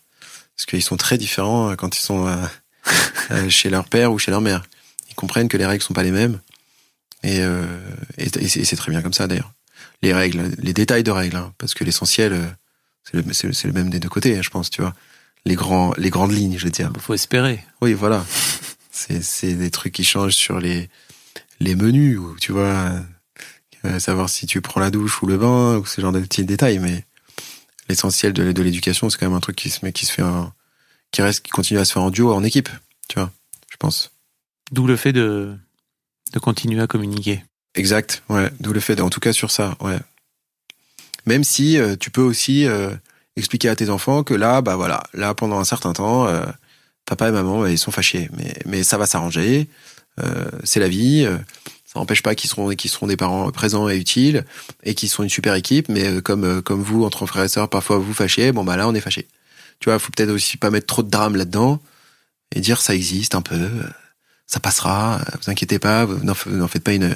Parce qu'ils sont très différents euh, quand ils sont euh, chez leur père ou chez leur mère. Ils comprennent que les règles sont pas les mêmes. Et, euh, et, et c'est et c'est très bien comme ça, d'ailleurs. Les règles, les détails de règles, hein, parce que l'essentiel, euh, c'est le, même des deux côtés, je pense, tu vois. Les, grands, les grandes lignes, je veux dire. Il faut espérer. Oui, voilà. C'est des trucs qui changent sur les les menus ou tu vois euh, savoir si tu prends la douche ou le bain ou ce genre de petits détails mais l'essentiel de, de l'éducation c'est quand même un truc qui se qui se fait en- qui reste qui continue à se faire en duo en équipe, tu vois. Je pense. D'où le fait de, de continuer à communiquer. Exact, ouais. D'où le fait, en tout cas sur ça, ouais. Même si euh, tu peux aussi euh, expliquer à tes enfants que là, bah voilà, là pendant un certain temps, euh, papa et maman, bah, ils sont fâchés, mais mais ça va s'arranger. Euh, c'est la vie. euh, ça n'empêche pas qu'ils seront qu'ils seront des parents présents et utiles et qu'ils sont une super équipe. Mais euh, comme comme vous entre frères et sœurs, parfois vous fâchez. Bon bah là, on est fâchés. Tu vois, faut peut-être aussi pas mettre trop de drame là-dedans. et dire ça existe un peu, ça passera, vous inquiétez pas, n'en faites pas une,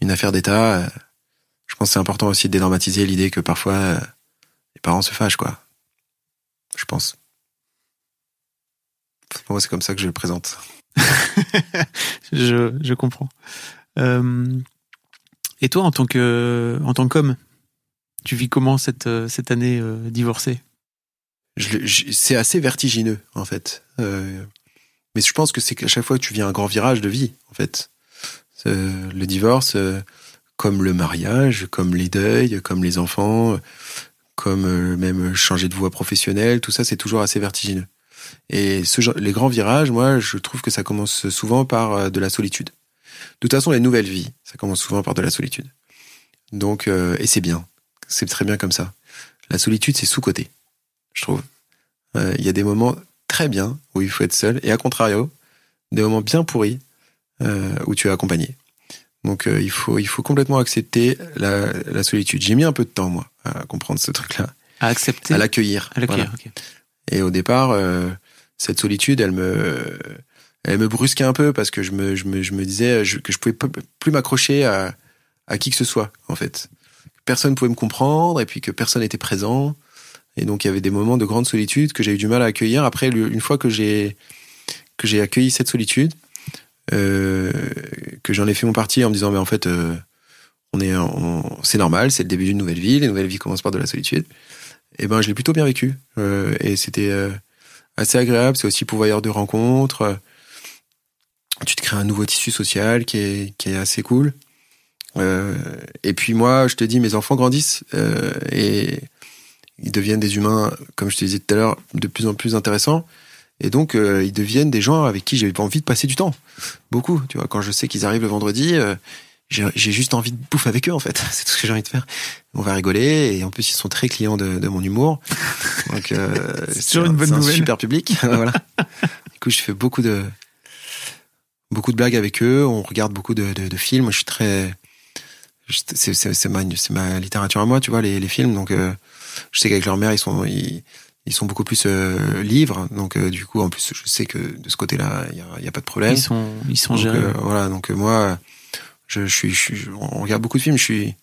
une affaire d'État. Je pense que c'est important aussi de dédramatiser l'idée que parfois les parents se fâchent, quoi. Je pense. moi, c'est comme ça que je le présente. je, je comprends. Euh, et toi, en tant que en tant qu'homme, tu vis comment cette cette année euh, divorcée? C'est assez vertigineux en fait. Euh, mais je pense que c'est qu'à chaque fois que tu vis un grand virage de vie, en fait, le divorce, comme le mariage, comme les deuils, comme les enfants, comme même changer de voie professionnelle, tout ça, c'est toujours assez vertigineux. Et ce, les grands virages, moi, je trouve que ça commence souvent par de la solitude. De toute façon, les nouvelles vies, ça commence souvent par de la solitude. Donc, euh, et c'est bien. C'est très bien comme ça. La solitude, c'est sous-côté, je trouve. Euh, il y a des moments très bien où il faut être seul, et à contrario, des moments bien pourris euh, où tu es accompagné. Donc, il faut il faut complètement accepter la, la solitude. J'ai mis un peu de temps moi à comprendre ce truc-là. À accepter. À l'accueillir. À l'accueillir. Et au départ, cette solitude, elle me elle me brusquait un peu parce que je me, je me, je me disais que je pouvais plus m'accrocher à, à qui que ce soit, en fait. Personne pouvait me comprendre et puis que personne n'était présent. Et donc, il y avait des moments de grande solitude que j'ai eu du mal à accueillir. Après, une fois que j'ai, que j'ai accueilli cette solitude, euh, que j'en ai fait mon parti en me disant, mais en fait, euh, on est, c'est normal, c'est le début d'une nouvelle vie, les nouvelles vies commencent par de la solitude. Et eh ben, je l'ai plutôt bien vécu. Euh, et c'était assez agréable. C'est aussi pourvoyeur de rencontres tu te crées un nouveau tissu social qui est, qui est assez cool. Et puis moi, je te dis, mes enfants grandissent et ils deviennent des humains, comme je te disais tout à l'heure, de plus en plus intéressants. Et donc, euh, ils deviennent des gens avec qui j'ai envie de passer du temps. Beaucoup, tu vois. Quand je sais qu'ils arrivent le vendredi, euh, j'ai juste envie de bouffer avec eux, en fait. C'est tout ce que j'ai envie de faire. On va rigoler et en plus, ils sont très clients de, de mon humour. Donc, euh, c'est toujours une bonne nouvelle. Un super public. voilà. Du coup, je fais beaucoup de beaucoup de blagues avec eux, on regarde beaucoup de, de, de films. Je suis très, c'est ma, ma littérature à moi, tu vois, les, les films. Donc, euh, je sais qu'avec leur mère, ils sont, ils, ils sont beaucoup plus euh, livres. Donc, euh, du coup, en plus, je sais que de ce côté-là, il y a, pas de problème. Ils sont, ils sont gérés. voilà. Donc, moi, je, je, suis, je on regarde beaucoup de films. Je suis,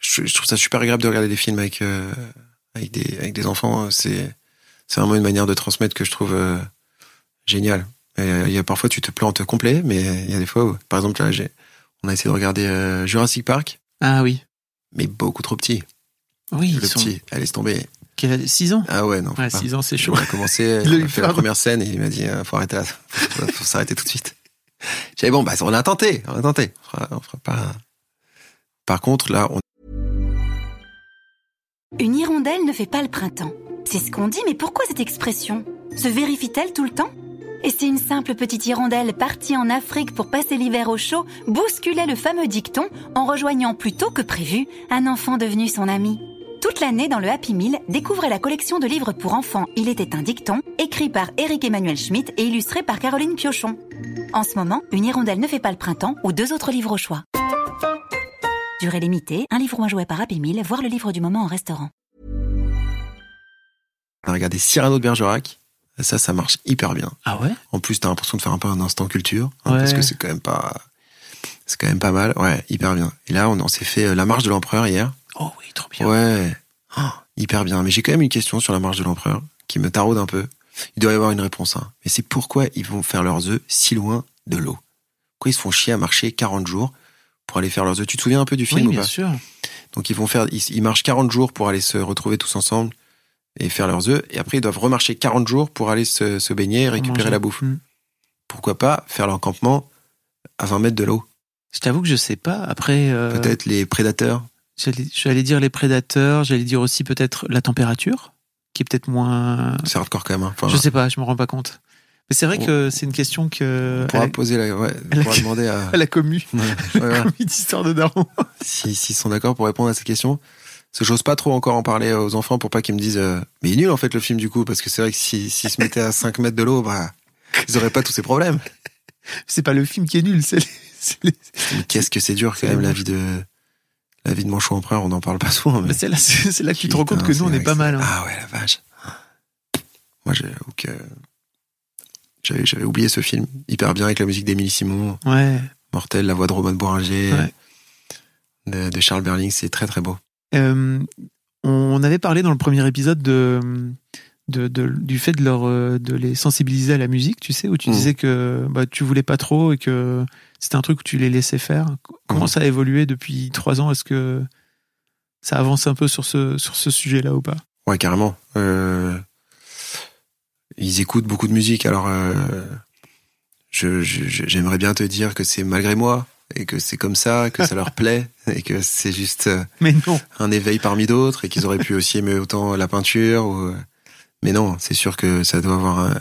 je, trouve ça super agréable de regarder des films avec, avec des, avec des enfants. C'est, c'est vraiment une manière de transmettre que je trouve géniale. Euh, il y a parfois tu te plantes complet, mais il y a des fois où, par exemple, là, j'ai, on a essayé de regarder euh, Jurassic Park. Ah oui. Mais beaucoup trop petit. Oui. Le petit, elle laisse tomber. Qui a 6 ans Ah ouais, non. Ouais, 6 ans, c'est chaud. On a commencé, on a fait la première scène et il m'a dit, euh, faut arrêter là. Faut, faut s'arrêter tout de suite. J'avais bon, bah, on a tenté, on a tenté. On fera, on fera pas. Par contre, là, on. Une hirondelle ne fait pas le printemps. C'est ce qu'on dit, mais pourquoi cette expression? Se vérifie-t-elle tout le temps? Et si une simple petite hirondelle partie en Afrique pour passer l'hiver au chaud bousculait le fameux dicton en rejoignant plus tôt que prévu un enfant devenu son ami? Toute l'année dans le Happy Meal, découvrez la collection de livres pour enfants Il était un dicton, écrit par Eric Emmanuel Schmitt et illustré par Caroline Piochon. En ce moment, Une hirondelle ne fait pas le printemps ou deux autres livres au choix. Durée limitée, un livre ou un jouet par Happy Meal, voir le livre du moment en restaurant. Regardez Cyrano de Bergerac, ça, ça marche hyper bien. Ah ouais? En plus, t'as l'impression de faire un peu un instant culture, hein, parce que c'est quand même pas, c'est quand même pas mal. Ouais, hyper bien. Et là, on, s'est fait euh, la marche de l'empereur hier. Oh oui, trop bien. Ouais, oh, hyper bien. Mais j'ai quand même une question sur la marche de l'empereur qui me taraude un peu. Il doit y avoir une réponse. Hein. Mais c'est pourquoi ils vont faire leurs œufs si loin de l'eau? Pourquoi ils se font chier à marcher 40 jours pour aller faire leurs œufs? Tu te souviens un peu du film oui, ou bien pas? sûr. Donc ils vont faire, ils, ils marchent 40 jours pour aller se retrouver tous ensemble et faire leurs œufs. Et après, ils doivent remarcher 40 jours pour aller se, se baigner et récupérer manger. la bouffe. Mm. Pourquoi pas faire leur campement à 20 mètres de l'eau? Je t'avoue que je sais pas. Après, euh, Peut-être les prédateurs? J'allais, dire les prédateurs. J'allais dire aussi peut-être la température, qui est peut-être moins. C'est hardcore quand même. hein. Enfin, Je sais pas. Je me rends pas compte. Mais c'est vrai que c'est une question que on pourra poser la, ouais, on la- pourra demander à, à la commu, Ouais, ouais, commu d'histoire de Daron. si, s'ils sont d'accord pour répondre à cette question. Parce que j'ose pas trop encore en parler aux enfants pour pas qu'ils me disent, euh, mais il est nul en fait le film du coup, parce que c'est vrai que si- s'ils se mettaient à 5 mètres de l'eau, bah, ils auraient pas tous ces problèmes. C'est pas le film qui est nul, c'est les, qu'est-ce que c'est dur quand même la vie de, la vie de Manchot Empereur, on n'en parle pas souvent, mais. C'est là, c'est c'est là que tu te rends compte que nous, on est pas mal. hein. Ah ouais, la vache. Moi, j'avoue que J'avais, oublié ce film. Hyper bien avec la musique d'Émilie Simon. Ouais. Mortel, la voix de Roman Bourringer. Ouais. De, de Charles Berling. C'est très très beau. Euh, on avait parlé dans le premier épisode de, de, de- du fait de leur euh, de les sensibiliser à la musique, tu sais, où tu Mhm. disais que bah, tu voulais pas trop et que c'était un truc où tu les laissais faire. Comment Mhm. ça a évolué depuis trois ans? Est-ce que ça avance un peu sur ce sur ce sujet-là ou pas? Ouais, carrément. Euh, ils écoutent beaucoup de musique. Alors, euh, je, je- je- j'aimerais bien te dire que c'est malgré moi et que c'est comme ça, que ça leur plaît et que c'est juste euh, Mais non. un éveil parmi d'autres et qu'ils auraient pu aussi aimer autant la peinture. Ou... Mais non, c'est sûr que ça doit avoir un-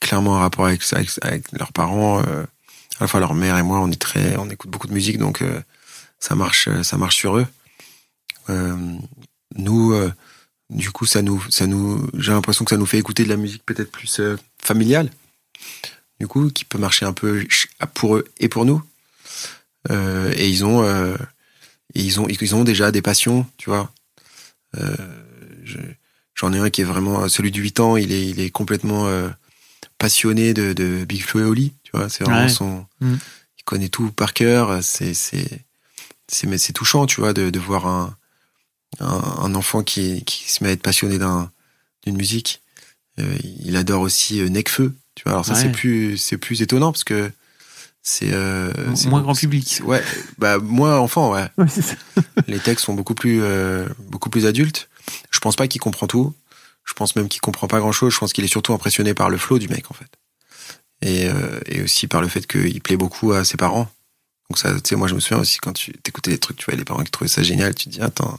clairement un rapport avec, avec, avec leurs parents. euh, à la fois leur mère et moi, on est très, on écoute beaucoup de musique, donc euh, ça marche, ça marche sur eux. Euh, nous, euh, du coup, ça nous, ça nous, j'ai l'impression que ça nous fait écouter de la musique peut-être plus euh, familiale, du coup, qui peut marcher un peu pour eux et pour nous. Euh, et ils ont, euh, et ils ont, ils ont déjà des passions, tu vois. Euh, je- J'en ai un qui est vraiment celui de 8 ans. Il est, il est complètement euh, passionné de, de Big Flo et Oli. Tu vois, c'est vraiment Ouais. son. Mm. Il connaît tout par cœur. C'est, c'est, c'est, mais c'est touchant, tu vois, de, de voir un, un, un enfant qui, qui se met à être passionné d'un, d'une musique. Euh, il adore aussi euh, Necfeu. Tu vois, alors ça Ouais. c'est plus, c'est plus étonnant parce que c'est, euh, c'est Moins grand public. Ouais, bah moins enfant, ouais. Ouais, ça. Les textes sont beaucoup plus, euh, beaucoup plus adultes. Je pense pas qu'il comprend tout. Je pense même qu'il comprend pas grand chose. Je pense qu'il est surtout impressionné par le flow du mec, en fait. Et, euh, et aussi par le fait qu'il plaît beaucoup à ses parents. Donc ça, tu sais, moi je me souviens aussi quand tu t'écoutais des trucs, tu vois, les parents qui trouvaient ça génial, tu te dis, attends,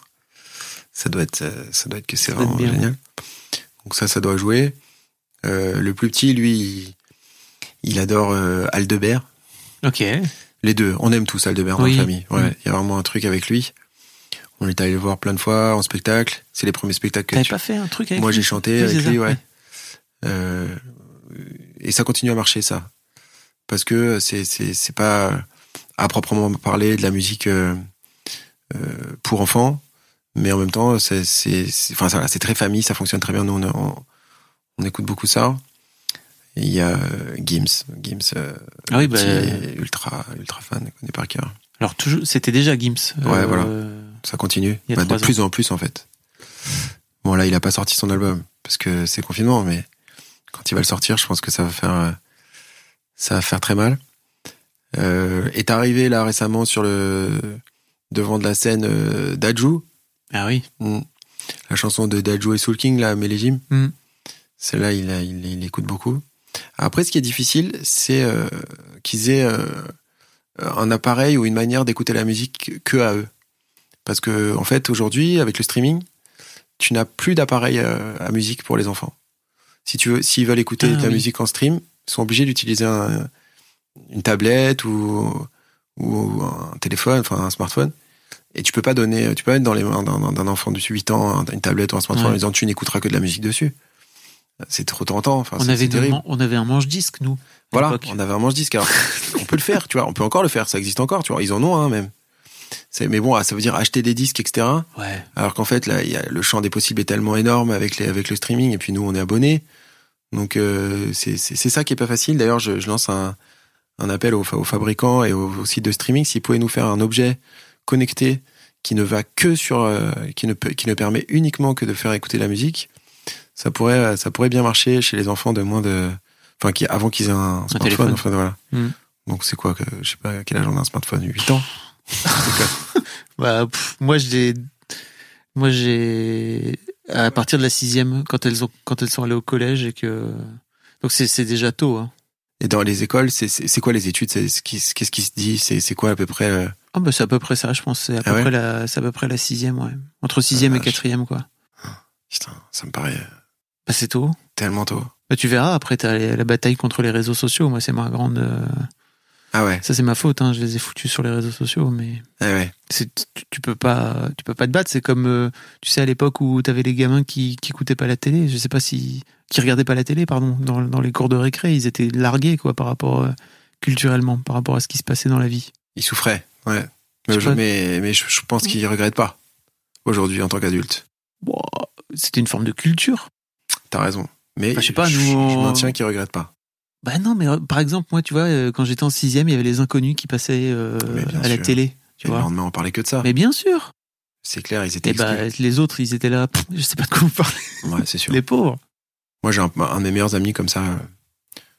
ça doit être, euh, ça doit être que c'est vraiment génial. Donc ça, ça doit jouer. Euh, le plus petit, lui, il, adore euh, Aldebert. Ok. Les deux, on aime tous Aldebert dans Oui. la famille. Ouais, Mm. il y a vraiment un truc avec lui. On est allé le voir plein de fois en spectacle. C'est les premiers spectacles que tu... pas fait un truc avec Moi, j'ai chanté avec lui, ouais. Euh, et ça continue à marcher, ça. Parce que c'est c'est c'est pas à proprement parler de la musique euh, euh, pour enfants, mais en même temps, c'est c'est enfin ça, c'est très famille, ça fonctionne très bien. Nous, on, on, on écoute beaucoup ça. Et Il y a euh, Gims, Gims, euh, Ah oui, bah, qui est ultra ultra fan, connaît par cœur. alors toujours, c'était déjà Gims. Ouais, voilà. Ça continue. Bah, de ans. plus en plus, en fait. Bon, là, il a pas sorti son album parce que c'est confinement, mais quand il va le sortir, je pense que ça va faire, euh, ça va faire très mal. Euh, est arrivé là récemment sur le devant de la scène euh, Daju, Ah oui. Mm. la chanson de Daju et Soul King là, Mélégime. Mm. Celle-là, il, a- il, il écoute beaucoup. Après, ce qui est difficile, c'est euh, qu'ils aient un appareil ou une manière d'écouter la musique que à eux. Parce que, en fait, aujourd'hui, avec le streaming, tu n'as plus d'appareil à musique pour les enfants. Si tu veux, s'ils veulent écouter Ah de la oui. musique en stream, ils sont obligés d'utiliser un- une tablette ou, ou un téléphone, enfin un smartphone. Et tu peux pas donner, tu peux pas mettre dans les mains d'un enfant de 8 ans un- une tablette ou un smartphone Ouais. en disant tu n'écouteras que de la musique dessus. C'est trop tentant. Enfin, on, avait man- on avait un manche-disque, nous. Voilà, on avait un manche-disque. On peut le faire, tu vois, on peut encore le faire, ça existe encore, tu vois. Ils en ont un même. Mais bon, ah, ça veut dire acheter des disques, etc. Ouais. Alors qu'en fait, là, il y a, le champ des possibles est tellement énorme avec, les, avec le streaming, et puis nous, on est abonnés. Donc, euh, c'est ça qui est pas facile. D'ailleurs, je, je lance un, un appel aux, fa- aux fabricants et aux, aux sites de streaming s'ils pouvaient nous faire un objet connecté qui ne va que sur, euh, qui ne peut, qui ne permet uniquement que de faire écouter la musique. Ça pourrait, ça pourrait bien marcher chez les enfants de moins de, enfin, qui, avant qu'ils aient un smartphone. téléphone. enfin, voilà. Mm. Donc, c'est quoi que, je sais pas, quel âge on a un smartphone? 8 ans? Bah, pff, moi, j'ai, moi, j'ai, à partir de la sixième, quand elles ont, quand elles sont allées au collège et que, donc c'est, déjà tôt, hein. Et dans les écoles, c'est quoi les études? Qui- Qu'est-ce qui se dit? C'est c'est quoi à peu près euh, Ah, bah, c'est à peu près ça, je pense. C'est à peu Ah ouais? près la, c'est à peu près la sixième, ouais. Entre sixième Ah, et quatrième, quoi. Putain, ça me paraît Bah, c'est tôt. tellement tôt. Bah, tu verras, après, t'as la bataille contre les réseaux sociaux. Moi, c'est ma grande, euh, Ah ouais, ça, c'est ma faute, hein. Je les ai foutus sur les réseaux sociaux, mais. ah ouais. tu, tu peux pas tu peux pas te battre c'est comme euh, tu sais à l'époque où t'avais les gamins qui qui écoutaient pas la télé je sais pas si qui regardaient pas la télé pardon dans, dans les cours de récré ils étaient largués quoi par rapport euh, culturellement par rapport à ce qui se passait dans la vie Il souffrait, ouais. Je Mais, pas. mais, mais je, je pense qu'il regrette pas aujourd'hui en tant qu'adulte. bon, c'était une forme de culture T'as raison. Mais Enfin, je sais pas, je, nous, je on- maintiens qu'il regrette pas. Bah non, mais euh, par exemple, moi, tu vois, euh, quand j'étais en sixième, il y avait les inconnus qui passaient euh, à la télé. Tu Et le vois. lendemain, on parlait que de ça. Mais bien sûr. C'est clair, ils étaient Et bah, exclus. les autres, ils étaient là. pff, Je sais pas de quoi vous parlez. Ouais, c'est sûr. Les pauvres. Moi, j'ai un, un de mes meilleurs amis comme ça.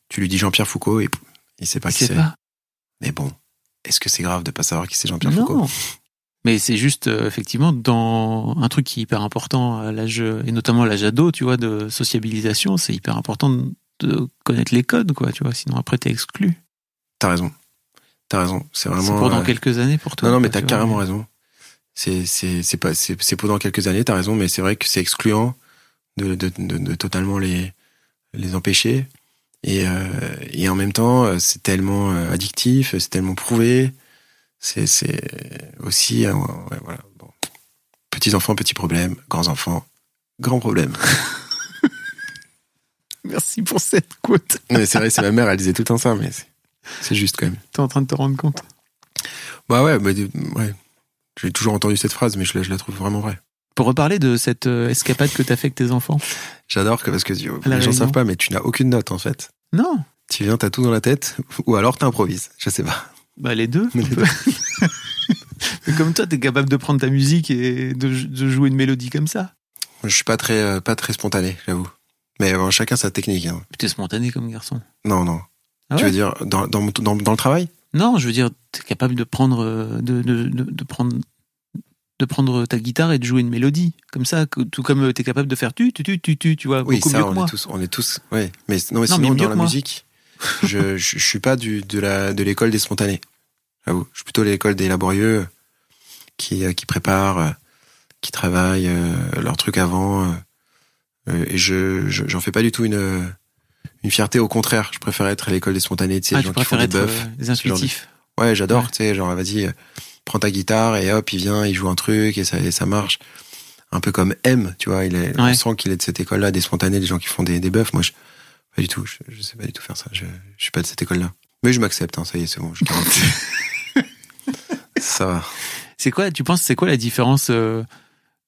Tu lui dis Jean-Pierre Foucault et il sait pas qui c'est. Mais bon, est-ce que c'est grave de pas savoir qui c'est Jean-Pierre Non. Foucault Mais c'est juste, euh, effectivement, dans un truc qui est hyper important à l'âge, et notamment à l'âge ado, tu vois, de sociabilisation, c'est hyper important de- de connaître les codes, quoi, tu vois, sinon après t'es exclu. T'as raison. T'as raison. C'est C'est vraiment. pour dans euh, quelques années pour toi. Non, non, mais t'as carrément raison. C'est, c'est, c'est pas, c'est, c'est pendant quelques années, t'as raison, mais c'est vrai que c'est excluant de, de, de, de totalement les, les empêcher. Et, euh, et en même temps, euh, c'est tellement addictif, c'est tellement prouvé. C'est, c'est aussi, ouais, voilà. Bon. Petits enfants, petits problèmes. Grands enfants, grands problèmes. Merci pour cette quote. mais c'est vrai, c'est ma mère, elle disait tout le temps ça, mais c'est, juste quand même. T'es en train de te rendre compte. Bah ouais, bah, ouais. J'ai toujours entendu cette phrase, mais je la, je la trouve vraiment vraie. Pour reparler de cette euh, escapade que t'as fait avec tes enfants. J'adore que parce que les gens savent pas, mais tu n'as aucune note en fait. Non. Tu viens, t'as tout dans la tête, ou alors t'improvises. Je sais pas. Bah, les deux. Les deux. Comme toi, t'es capable de prendre ta musique et de, de jouer une mélodie comme ça. Je suis pas très, euh, pas très spontané, j'avoue. Mais bon, chacun sa technique. hein. T'es spontané comme garçon. Non, non. Ah tu ouais veux dire dans, dans, dans, dans le travail? Non, je veux dire, t'es capable de prendre, euh, de, de, de, de prendre, de prendre ta guitare et de jouer une mélodie comme ça, que- tout comme euh, t'es capable de faire tu tu tu tu tu, tu vois, Oui, beaucoup ça, mieux que on moi. est tous, on est tous. Ouais. Mais non, mais Non, sinon mais dans que la moi. musique, je, je, je suis pas du de la de l'école des spontanés. J'avoue, je suis plutôt l'école des laborieux qui euh, qui préparent, euh, qui travaillent euh, leur truc avant. Euh, et je je- j'en fais pas du tout une une fierté. Au contraire, je préfère être à l'école des spontanés. Tu sais, Ah, les gens qui font des buffs. euh, des de- intuitifs. Ouais, j'adore, Ouais. tu sais, genre, vas-y, euh, prends ta guitare et hop, il vient, il joue un truc et ça, et ça marche. Un peu comme M, tu vois, il est, on Ouais. sent qu'il est de cette école-là, des spontanés, des gens qui font des, des buffs. Moi, je, pas du tout, je, je sais pas du tout faire ça. Je, je suis pas de cette école-là. Mais je m'accepte, hein, ça y est, c'est bon, je 40. Ça va. C'est quoi, tu penses, c'est quoi la différence euh,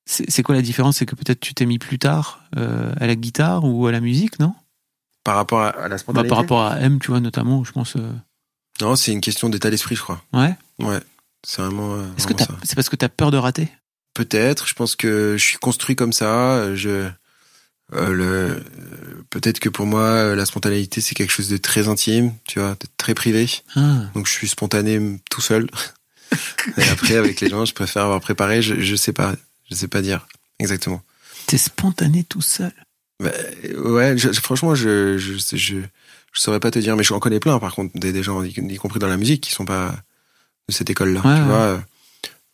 C'est quoi la différence? C'est que peut-être tu t'es mis plus tard euh, à la guitare ou à la musique, non? Par rapport à, à la Bah, spontanéité. Par rapport à M, tu vois, notamment, je pense. euh, Non, c'est une question d'état d'esprit, je crois. Ouais? Ouais. C'est vraiment, euh, Est-ce que c'est parce que t'as peur de rater? Peut-être. Je pense que je suis construit comme ça. Je le peut-être que pour moi la spontanéité c'est quelque chose de très intime, tu vois, de très privé. ah. Donc je suis spontané tout seul. Et après avec les gens, je préfère avoir préparé. Je, je sais pas, je sais pas dire exactement. T'es spontané tout seul. Bah, ouais, je- franchement, je, je, je, je, je saurais pas te dire, mais je en connais plein, par contre, des, des gens, y, y compris dans la musique, qui sont pas de cette école-là. Ouais, tu ouais. vois,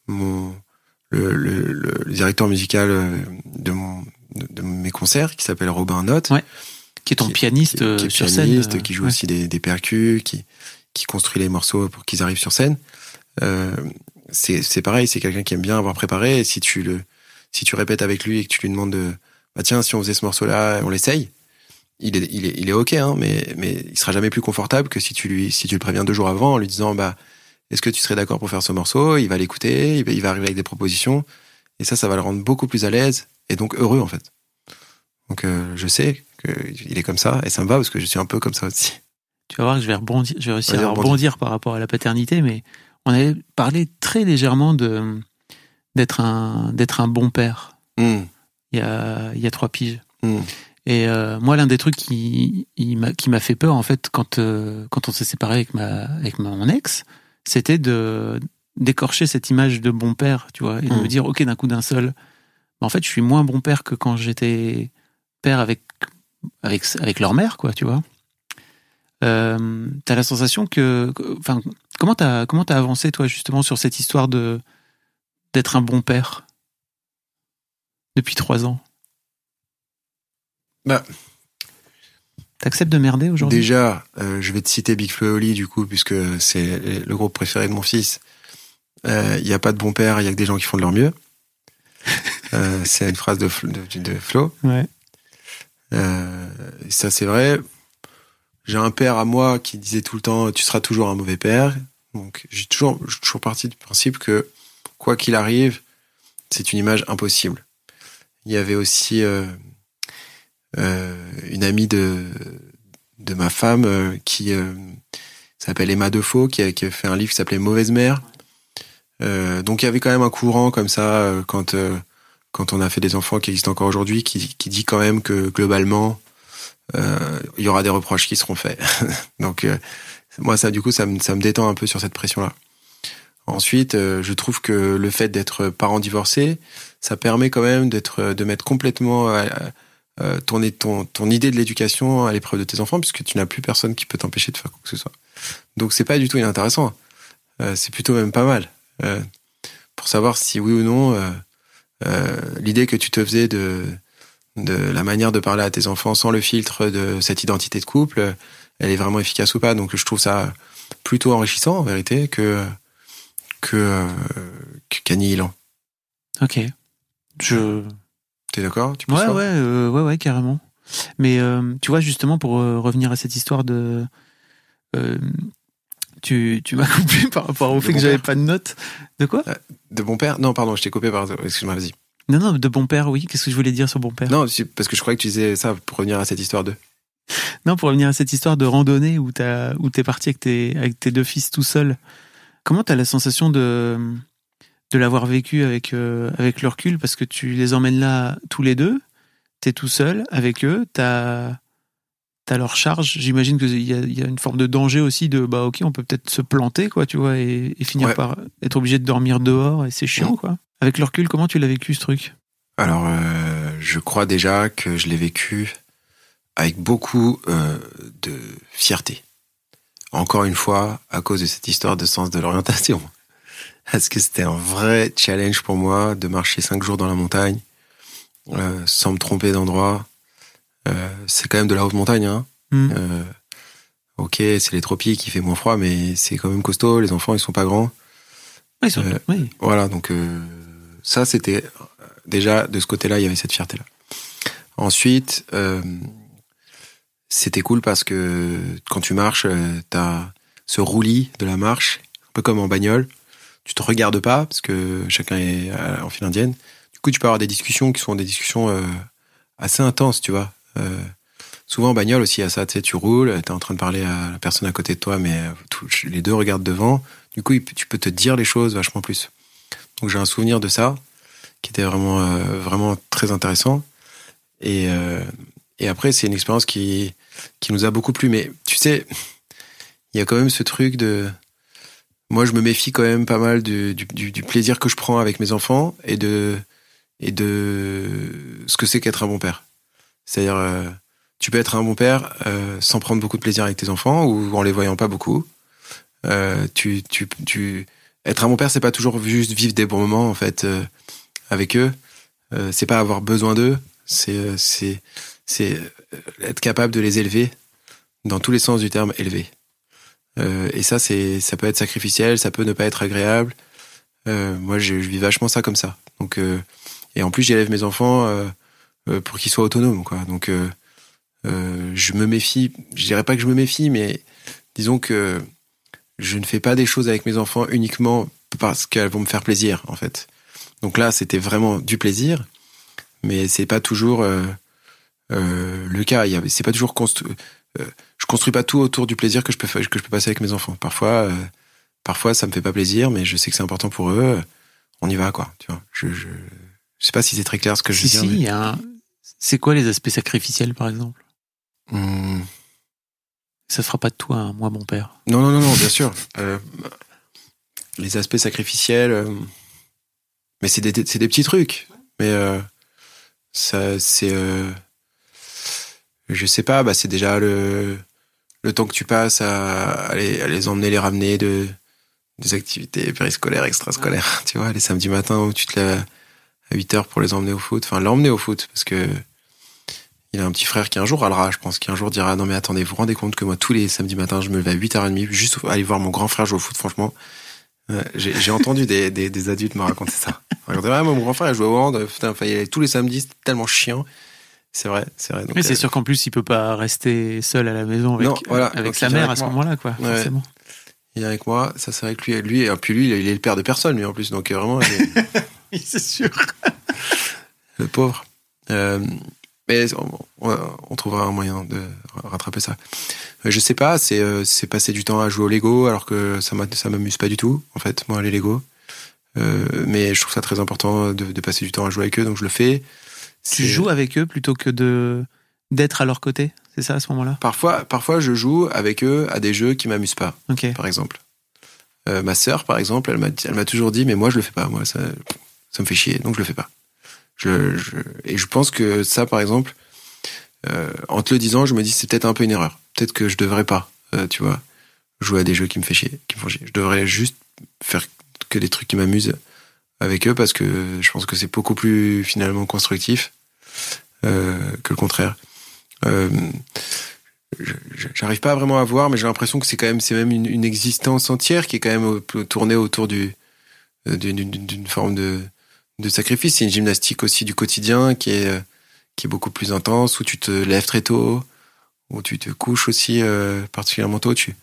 mon, le, le, le, directeur musical euh, de, mon, de, de mes concerts, qui s'appelle Robin Note, Ouais. Qui est ton Qui- pianiste qui, euh, qui est sur pianiste, scène. euh, qui joue aussi des, des percus, qui, qui construit les morceaux pour qu'ils arrivent sur scène. Euh, c'est c'est pareil, c'est quelqu'un qui aime bien avoir préparé. Et si tu le, si tu répètes avec lui et que tu lui demandes de, bah tiens, si on faisait ce morceau-là, on l'essaye. Il est, il est, il est ok, hein, mais, mais il sera jamais plus confortable que si tu lui, si tu le préviens deux jours avant en lui disant, bah, est-ce que tu serais d'accord pour faire ce morceau? Il va l'écouter, il va, il va arriver avec des propositions, et ça, ça va le rendre beaucoup plus à l'aise et donc heureux en fait. Donc euh, je sais qu'il est comme ça et ça me va parce que je suis un peu comme ça aussi. Tu vas voir que je vais rebondir, je vais à rebondis. rebondir par rapport à la paternité, mais on avait parlé très légèrement de d'être un d'être un bon père. Hmm, Il y a il y a trois piges. hmm. Et euh, moi, l'un des trucs qui m'a qui m'a fait peur en fait quand euh, quand on s'est séparé avec ma avec mon ex, c'était de d'écorcher cette image de bon père, tu vois, et de Mm. me dire ok d'un coup d'un seul, bah, en fait, je suis moins bon père que quand j'étais père avec avec avec leur mère, quoi, tu vois. Euh, t'as la sensation que, enfin, comment t'as comment t'as avancé toi justement sur cette histoire de d'être un bon père depuis trois ans? Bah, T'acceptes de merder aujourd'hui? Déjà, euh, je vais te citer Big Flo et Oli du coup, puisque c'est le groupe préféré de mon fils. Il n'y a pas de bon père, il y a que des gens qui font de leur mieux. Euh, c'est une phrase de, de, de Flo. Ouais. Euh, ça, c'est vrai. J'ai un père à moi qui disait tout le temps Tu seras toujours un mauvais père. Donc, j'ai toujours, toujours parti du principe que, quoi qu'il arrive, c'est une image impossible. Il y avait aussi euh, euh, une amie de, de ma femme euh, qui s'appelle Emma Defoe, qui a, qui a fait un livre qui s'appelait Mauvaise mère. Donc il y avait quand même un courant comme ça quand quand on a fait des enfants qui existent encore aujourd'hui, qui, qui dit quand même que globalement il y aura des reproches qui seront faits. donc euh, moi ça du coup ça me ça me détend un peu sur cette pression là. Ensuite, euh, je trouve que le fait d'être parent divorcé, ça permet quand même d'être de mettre complètement euh, euh, ton, ton, ton idée de l'éducation à l'épreuve de tes enfants, puisque tu n'as plus personne qui peut t'empêcher de faire quoi que ce soit. Donc c'est pas du tout inintéressant. Euh, c'est plutôt même pas mal. Euh, pour savoir si oui ou non euh, euh, l'idée que tu te faisais de, de la manière de parler à tes enfants sans le filtre de cette identité de couple, elle est vraiment efficace ou pas. Donc je trouve ça plutôt enrichissant en vérité que que qu'annihilant. Ok. Je. T'es d'accord? Tu Ouais, euh, ouais, ouais, carrément. Mais euh, tu vois, justement, pour euh, revenir à cette histoire de. tu tu m'as coupé par rapport au fait que mon j'avais pas de notes. De quoi? De bon père? Non, pardon, je t'ai coupé par. Excuse-moi, vas-y. Non, non, de bon père, oui. Qu'est-ce que je voulais dire sur bon père? Non, parce que je croyais que tu disais ça pour revenir à cette histoire de. Non, pour revenir à cette histoire de randonnée où t'as où t'es parti avec tes avec tes deux fils tout seul. Comment t'as la sensation de de l'avoir vécu avec euh, avec le recul? Parce que tu les emmènes là tous les deux, t'es tout seul avec eux, t'as t'as leur charge. J'imagine qu'il y a, il y a une forme de danger aussi de bah ok on peut peut-être se planter quoi tu vois et, et finir Ouais. par être obligé de dormir dehors et c'est chiant Mhm. quoi. Avec le recul comment tu l'as vécu ce truc? Alors, euh, je crois déjà que je l'ai vécu avec beaucoup euh, de fierté. Encore une fois, à cause de cette histoire de sens de l'orientation. Parce que c'était un vrai challenge pour moi de marcher cinq jours dans la montagne, euh, sans me tromper d'endroit. C'est quand même de la haute montagne, hein. Hmm. Ok, c'est les tropiques, il fait moins froid, mais c'est quand même costaud. Les enfants, ils sont pas grands. Oui, ça- Euh, oui. Voilà, donc euh, ça, c'était déjà de ce côté-là, il y avait cette fierté-là. Ensuite, euh, c'était cool parce que quand tu marches, euh, t'as ce roulis de la marche, un peu comme en bagnole. Tu te regardes pas parce que chacun est euh, en file indienne. Du coup, tu peux avoir des discussions qui sont des discussions euh, assez intenses, tu vois. Euh, souvent en bagnole aussi, ça, tu sais, tu roules, t'es en train de parler à la personne à côté de toi, mais euh, les deux regardent devant. Du coup, tu peux te dire les choses vachement plus. Donc j'ai un souvenir de ça qui était vraiment euh, vraiment très intéressant. Et euh, et après c'est une expérience qui qui nous a beaucoup plu. Mais tu sais, il y a quand même ce truc de moi je me méfie quand même pas mal du, plaisir que je prends avec mes enfants et de et de ce que c'est qu'être un bon père. C'est-à-dire euh, tu peux être un bon père sans prendre beaucoup de plaisir avec tes enfants ou en les voyant pas beaucoup. Tu, tu, être un bon père, c'est pas toujours juste vivre des bons moments en fait euh, avec eux. Euh, c'est pas avoir besoin d'eux. C'est, euh, c'est, c'est euh, être capable de les élever dans tous les sens du terme élever. Euh, et ça, c'est, ça peut être sacrificiel, ça peut ne pas être agréable. Moi, je, je vis vachement ça comme ça. Donc, et en plus, j'élève mes enfants pour qu'ils soient autonomes, quoi. Donc, je me méfie. Je dirais pas que je me méfie, mais disons que je ne fais pas des choses avec mes enfants uniquement parce qu'elles vont me faire plaisir, en fait. Donc là, c'était vraiment du plaisir, mais c'est pas toujours euh, euh, le cas. C'est pas toujours constru- euh, je construis pas tout autour du plaisir que je peux que je peux passer avec mes enfants. Parfois, parfois, ça me fait pas plaisir, mais je sais que c'est important pour eux. On y va, quoi. Tu vois. Je, je, je sais pas si c'est très clair ce que je veux si, dire. il y a un- C'est quoi les aspects sacrificiels, par exemple? Mais- Hmm. Ça fera pas de toi un moi bon père. Non, non, non, non, bien sûr. Euh, les aspects sacrificiels, euh, mais c'est des, des petits trucs. Mais euh, ça, c'est, je sais pas, bah c'est déjà le le temps que tu passes à, à les, à les emmener, les ramener de des activités périscolaires, extrascolaires. Tu vois, les samedis matins où tu te lèves à 8 heures pour les emmener au foot. Enfin, l'emmener au foot parce que il a un petit frère qui un jour râlera, je pense, qui un jour dira non mais attendez, vous vous rendez compte que moi tous les samedis matins je me levais à 8h30 juste pour aller voir mon grand frère jouer au foot, franchement. Euh, j'ai entendu des, des, des adultes me raconter ça. Ouais, moi, mon grand frère il jouait au hand, putain, y aller tous les samedis, c'était tellement chiant. C'est vrai, c'est vrai. Donc, Oui, c'est euh, sûr qu'en plus, il peut pas rester seul à la maison avec, Non, voilà, avec donc sa il mère à ce moment-là, quoi, Ouais. forcément. Il est avec moi, ça c'est vrai que lui, lui, et puis lui, il est le père de personne, lui en plus, donc euh, vraiment, il est- Oui, c'est sûr. le pauvre. Euh, Mais on, on, trouvera un moyen de rattraper ça? Euh, je sais pas, c'est euh, passer du temps à jouer au Lego alors que ça ça m'amuse pas du tout en fait moi les Lego. Euh, mais je trouve ça très important de, de, passer du temps à jouer avec eux donc je le fais. Tu joues avec eux plutôt que de d'être à leur côté, c'est ça à ce moment-là? Parfois, parfois je joue avec eux à des jeux qui m'amusent pas. Okay. Par exemple, euh, ma sœur par exemple, elle m'a elle m'a toujours dit mais moi je le fais pas, moi ça ça me fait chier donc je le fais pas. Je, je et je pense que ça par exemple euh, en te le disant, je me dis c'est peut-être un peu une erreur. Peut-être que je devrais pas, euh, tu vois, jouer à des jeux qui me fait chier, qui me font chier. Je devrais juste faire que des trucs qui m'amusent avec eux parce que je pense que c'est beaucoup plus finalement constructif euh, que le contraire. Euh, J'arrive pas vraiment à voir, mais j'ai l'impression que c'est quand même c'est même une, une, existence entière qui est quand même tournée autour du euh, d'une forme de de sacrifice. C'est une gymnastique aussi du quotidien qui est euh, qui est beaucoup plus intense, où tu te lèves très tôt, où tu te couches aussi euh, particulièrement tôt. Tu,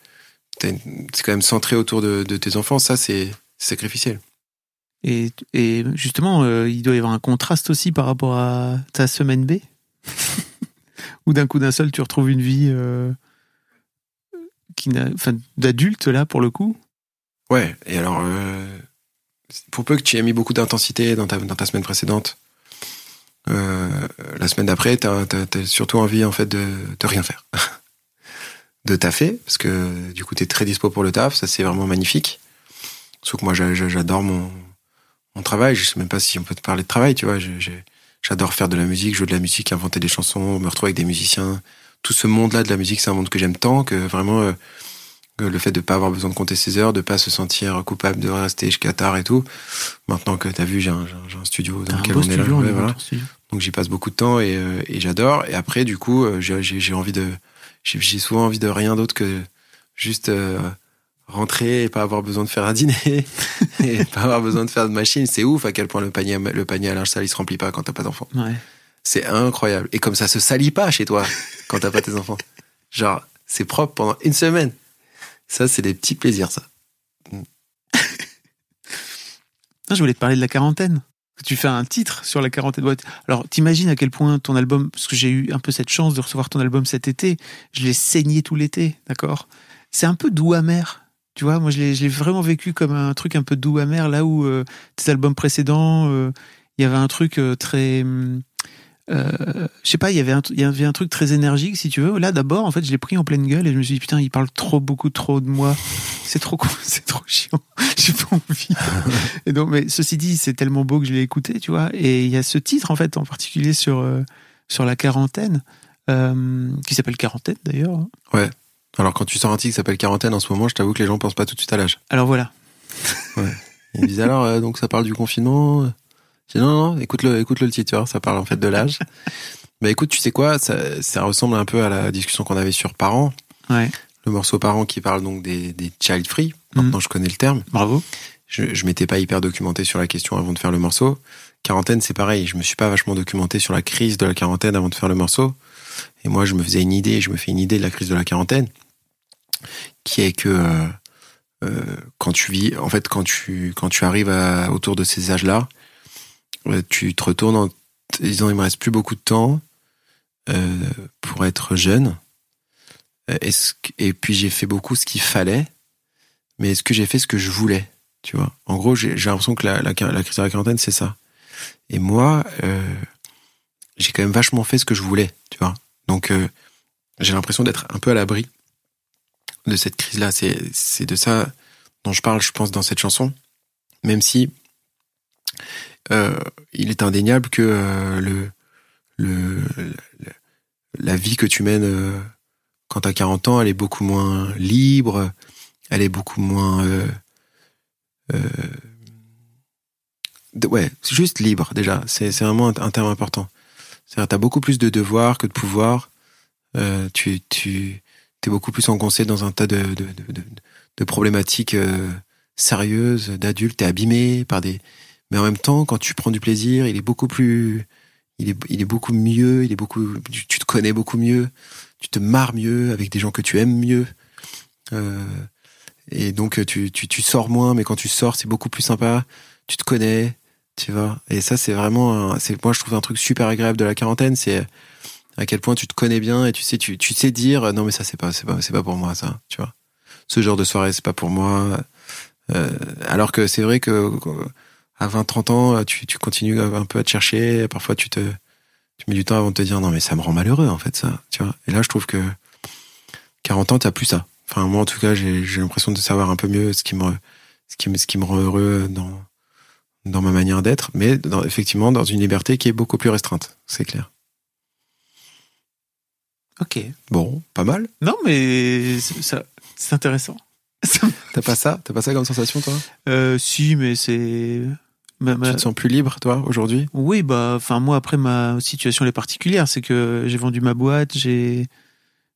c'est quand même centré autour de, de tes enfants. Ça, c'est sacrificiel. Et, et justement, euh, il doit y avoir un contraste aussi par rapport à ta semaine B, où d'un coup d'un seul, tu retrouves une vie euh, qui enfin, d'adulte là pour le coup? Ouais. Et alors, pour peu que tu aies mis beaucoup d'intensité dans ta, semaine précédente, euh, la semaine d'après, t'as as, surtout envie en fait de, de rien faire, de taffer parce que du coup t'es très dispo pour le taf, ça c'est vraiment magnifique. Sauf que moi j'adore mon mon travail, je sais même pas si on peut te parler de travail, tu vois. J'adore faire de la musique, jouer de la musique, inventer des chansons, me retrouver avec des musiciens. Tout ce monde-là de la musique, c'est un monde que j'aime tant que vraiment euh, le fait de pas avoir besoin de compter ses heures, de pas se sentir coupable de rester jusqu'à tard et tout. Maintenant que t'as vu, j'ai un, un, studio dans lequel on est là. Ouais, voilà. Donc j'y passe beaucoup de temps et, euh, et j'adore. Et après, du coup, euh, j'ai envie de, j'ai souvent envie de rien d'autre que juste euh, rentrer et pas avoir besoin de faire un dîner et pas avoir besoin de faire de machine. C'est ouf à quel point le panier, le panier à linge sale il se remplit pas quand t'as pas d'enfants. Ouais. C'est incroyable. Et comme ça se salit pas chez toi quand t'as pas tes enfants. Genre, c'est propre pendant une semaine. Ça, c'est des petits plaisirs, ça. je voulais te parler de la quarantaine tu fais un titre sur la quarantaine. Alors, t'imagines à quel point ton album, parce que j'ai eu un peu cette chance de recevoir ton album cet été, je l'ai saigné tout l'été, d'accord? C'est un peu doux amer. Tu vois, moi, je l'ai vraiment vécu comme un truc un peu doux amer, là où euh, tes albums précédents, euh, il y avait un truc euh, très. Hum, euh, je sais pas, il y avait un, il y avait un truc très énergique, si tu veux. Là, d'abord, en fait, je l'ai pris en pleine gueule et je me suis dit, putain, il parle trop, beaucoup trop de moi. C'est trop, c'est trop chiant. J'ai pas envie. et donc, mais ceci dit, c'est tellement beau que je l'ai écouté, tu vois. Et il y a ce titre, en fait, en particulier sur, euh, sur la quarantaine, euh, qui s'appelle Quarantaine, d'ailleurs. Hein. Ouais. Alors, quand tu sors un titre qui s'appelle Quarantaine en ce moment, je t'avoue que les gens pensent pas tout de suite à l'âge. Alors voilà. ouais. Ils disent alors, donc ça parle du confinement non, non, écoute-le, écoute-le le titre, ça parle en fait de l'âge. bah écoute, tu sais quoi, ça, ça ressemble un peu à la discussion qu'on avait sur Parents. Ouais. Le morceau Parents qui parle donc des, des child free. Maintenant, mhm. je connais le terme. Bravo. Je, je m'étais pas hyper documenté sur la question avant de faire le morceau. Quarantaine, c'est pareil. Je me suis pas vachement documenté sur la crise de la quarantaine avant de faire le morceau. Et moi, je me faisais une idée, je me fais une idée de la crise de la quarantaine, qui est que euh, euh, quand tu vis, en fait, quand tu quand tu arrives à, autour de ces âges-là, tu te retournes en disant il me reste plus beaucoup de temps euh, pour être jeune. Est-ce et puis j'ai fait beaucoup ce qu'il fallait, mais est-ce que j'ai fait ce que je voulais Tu vois? En gros, j'ai l'impression que la, la, crise de la quarantaine, c'est ça. Et moi, euh, j'ai quand même vachement fait ce que je voulais, tu vois? Donc, euh, j'ai l'impression d'être un peu à l'abri de cette crise-là. C'est de ça dont je parle, je pense, dans cette chanson. Même si euh, il est indéniable que euh, le, le, la vie que tu mènes euh, quand tu as 40 ans, elle est beaucoup moins libre, elle est beaucoup moins... Euh, ouais, juste libre déjà. C'est vraiment un, terme important. C'est-à-dire, t'as beaucoup plus de devoirs que de pouvoirs. Euh, tu tu es beaucoup plus engoncé dans un tas de de, de, de problématiques euh, sérieuses, d'adultes. T'es abîmé par des mais en même temps, quand tu prends du plaisir, il est beaucoup plus, il est, il est beaucoup mieux, il est beaucoup, tu, te connais beaucoup mieux, tu te marres mieux avec des gens que tu aimes mieux. Euh, et donc tu, tu, tu sors moins, mais quand tu sors, c'est beaucoup plus sympa. Tu te connais, tu vois. Et ça, c'est vraiment, c'est moi je trouve un truc super agréable de la quarantaine, c'est À quel point tu te connais bien et tu sais, tu, tu sais dire non mais ça c'est pas, c'est pas, c'est pas pour moi ça, tu vois. Ce genre de soirée c'est pas pour moi. Euh, alors que c'est vrai que à 20-30 ans, tu, tu continues un peu à te chercher. Parfois tu te, tu mets du temps avant de te dire non mais ça me rend malheureux en fait ça, tu vois. Et là je trouve que 40 ans t'as plus ça. Enfin moi en tout cas j'ai, j'ai l'impression de savoir un peu mieux ce qui me, ce qui me, ce qui me rend heureux dans dans ma manière d'être, mais dans, effectivement dans une liberté qui est beaucoup plus restreinte, c'est clair. Ok. Bon, pas mal. Non, mais c'est- ça, c'est intéressant. T'as pas ça? T'as pas ça comme sensation, toi? Euh, si, mais c'est. Ma- ma- Tu te sens plus libre, toi, aujourd'hui? Oui, bah, enfin, moi, après, ma situation elle est particulière. C'est que j'ai vendu ma boîte, j'ai.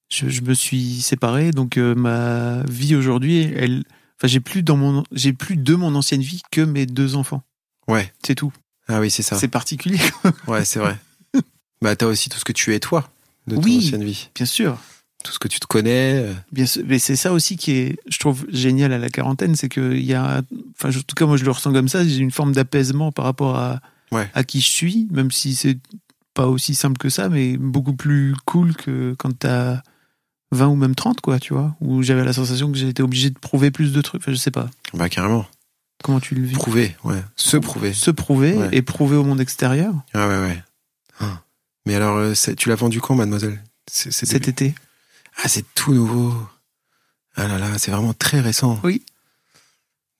Je, je me suis séparé, donc euh, ma vie aujourd'hui, elle. Enfin, j'ai plus dans mon, j'ai plus de mon ancienne vie que mes deux enfants. Ouais. C'est tout. Ah oui, c'est ça. C'est particulier. Ouais, c'est vrai. bah, t'as aussi tout ce que tu es, toi, de ton Oui. ancienne vie. Bien sûr. Tout ce que tu te connais. euh, Bien sûr, mais c'est ça aussi qui est, je trouve génial à la quarantaine, c'est que il y a, enfin, en tout cas moi je le ressens comme ça, j'ai une forme d'apaisement par rapport à Ouais. à qui je suis, même si c'est pas aussi simple que ça, mais beaucoup plus cool que quand t'as 20 ou même 30 quoi, tu vois, où j'avais la sensation que j'étais obligé de prouver plus de trucs. Enfin, je sais pas. Bah, carrément. Comment tu le vis? Prouver, ouais. Se prouver. Se prouver Ouais. et prouver au monde extérieur Ah ouais, ouais. Ah. Mais alors, euh, tu l'as vendu quand, mademoiselle? Cet été. Ah, c'est tout nouveau. Ah là là, c'est vraiment très récent. Oui.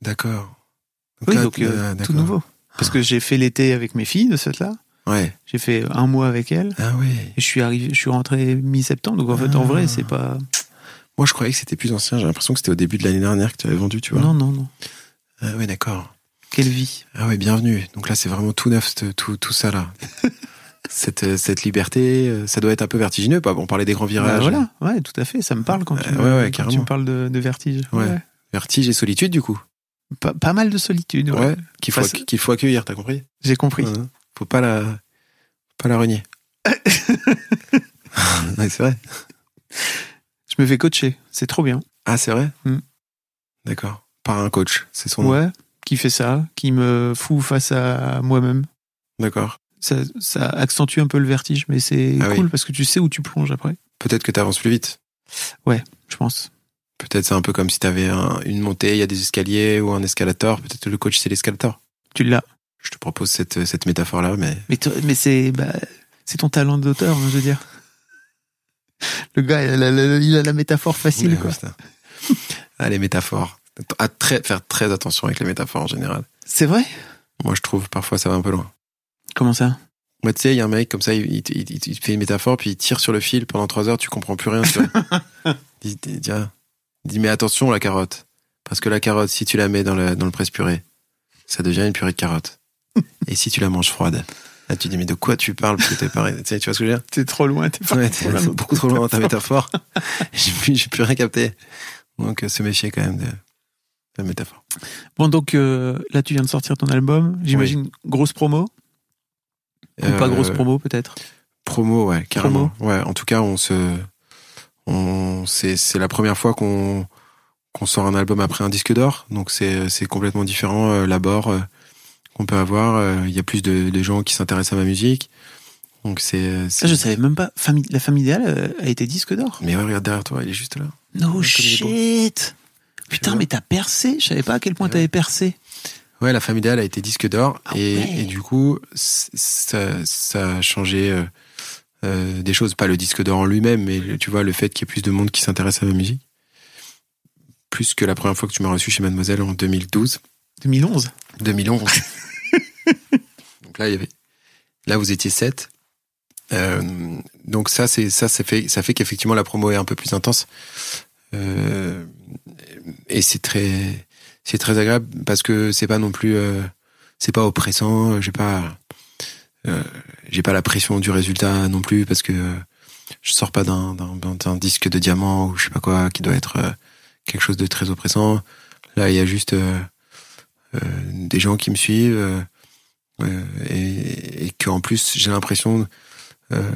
D'accord. Oui, là, donc euh, euh, tout nouveau. Parce que j'ai fait l'été avec mes filles de cette là. Ouais. J'ai fait un mois avec elles. Ah. Et je suis arrivé, je suis rentré mi-septembre, donc en fait, en Ah. vrai, c'est pas. Moi, je croyais que c'était plus ancien. J'ai l'impression que c'était au début de l'année dernière que tu avais vendu, tu vois. Non, non, non. Ah ouais, d'accord. Quelle vie. Ah ouais, bienvenue. Donc là, c'est vraiment tout neuf, tout, tout ça là. cette, euh, cette liberté, euh, ça doit être un peu vertigineux. Pas on parlait des grands Bah, virages. voilà, ouais, tout à fait. Ça me parle quand, tu, Euh, ouais, ouais, quand tu me parles de, de vertige. Ouais. Vertige et solitude, du coup. Pas, pas mal de solitude. Ouais. Qu'il faut, qu'il faut accueillir, t'as compris? J'ai compris. Faut pas la, pas la renier. c'est vrai. Je me fais coacher. C'est trop bien. Ah, c'est vrai? Mm. D'accord. Par un coach, c'est son nom. Ouais. Qui fait ça, qui me fout face à moi-même. D'accord. Ça, ça accentue un peu le vertige, mais c'est Ah oui. cool parce que tu sais où tu plonges après. Peut-être que t'avances plus vite. Je pense. Peut-être c'est un peu comme si t'avais un, une montée, il y a des escaliers ou un escalator. Peut-être que le coach c'est l'escalator. Tu l'as. Je te propose cette, cette métaphore-là, mais Mais, toi- mais c'est bah, c'est ton talent d'auteur, hein, je veux dire. Le gars, il a la, il a la métaphore facile, Ouais, quoi. Ah, les métaphores. À très, faire très attention avec les métaphores en général. C'est vrai? Moi, je trouve parfois ça va un peu loin. Comment ça? Moi, tu sais, il y a un mec comme ça, il, il, il- il te fait une métaphore, puis il tire sur le fil pendant trois heures, tu comprends plus rien. Il, dit- mais attention, la carotte. Parce que la carotte, si tu la mets dans le, dans le presse-purée, ça devient une purée de carotte. Et si tu la manges froide, là, tu dis, mais de quoi tu parles? Parce que pareil. Tu vois ce que je veux dire? T'es trop loin, t'es Ouais, beaucoup trop loin dans ta métaphore. J'ai plus, plus rien capté. Donc, euh, se méfier quand même de, de la métaphore. Bon, donc euh, là, tu viens de sortir ton album. J'imagine grosse promo Ou pas Euh, grosse promo, peut-être? Promo, ouais, carrément. Ouais, en tout cas, on se, on, c'est, c'est la première fois qu'on, qu'on sort un album après un disque d'or. Donc c'est, c'est complètement différent, euh, l'abord euh, qu'on peut avoir. Euh, Il y a plus de, de gens qui s'intéressent à ma musique. Donc c'est, Ça, je savais même pas. Famille, la famille idéale euh, a été disque d'or? Mais ouais, regarde derrière toi, il est juste là. No shit Putain, mais t'as percé Je savais pas à quel point Ouais. t'avais percé. Ouais, la famille idéale a été disque d'or Ah et, ouais. et du coup, ça, ça a changé euh, euh, des choses. Pas le disque d'or en lui-même, mais le- tu vois le fait qu'il y ait plus de monde qui s'intéresse à ma musique. Plus que la première fois que tu m'as reçu chez Mademoiselle en 2012, 2011 2011. donc là, il y avait, là vous étiez sept. Euh, donc ça, c'est ça, ça fait, ça fait qu'effectivement la promo est un peu plus intense. Euh, et c'est très, c'est très agréable parce que c'est pas non plus, euh, c'est pas oppressant. J'ai pas, euh, j'ai pas la pression du résultat non plus parce que euh, je sors pas d'un, d'un, disque de diamant ou je sais pas quoi qui doit être euh, quelque chose de très oppressant. Là, il y a juste euh, euh, des gens qui me suivent euh, euh, et, et qu'en plus j'ai l'impression, euh,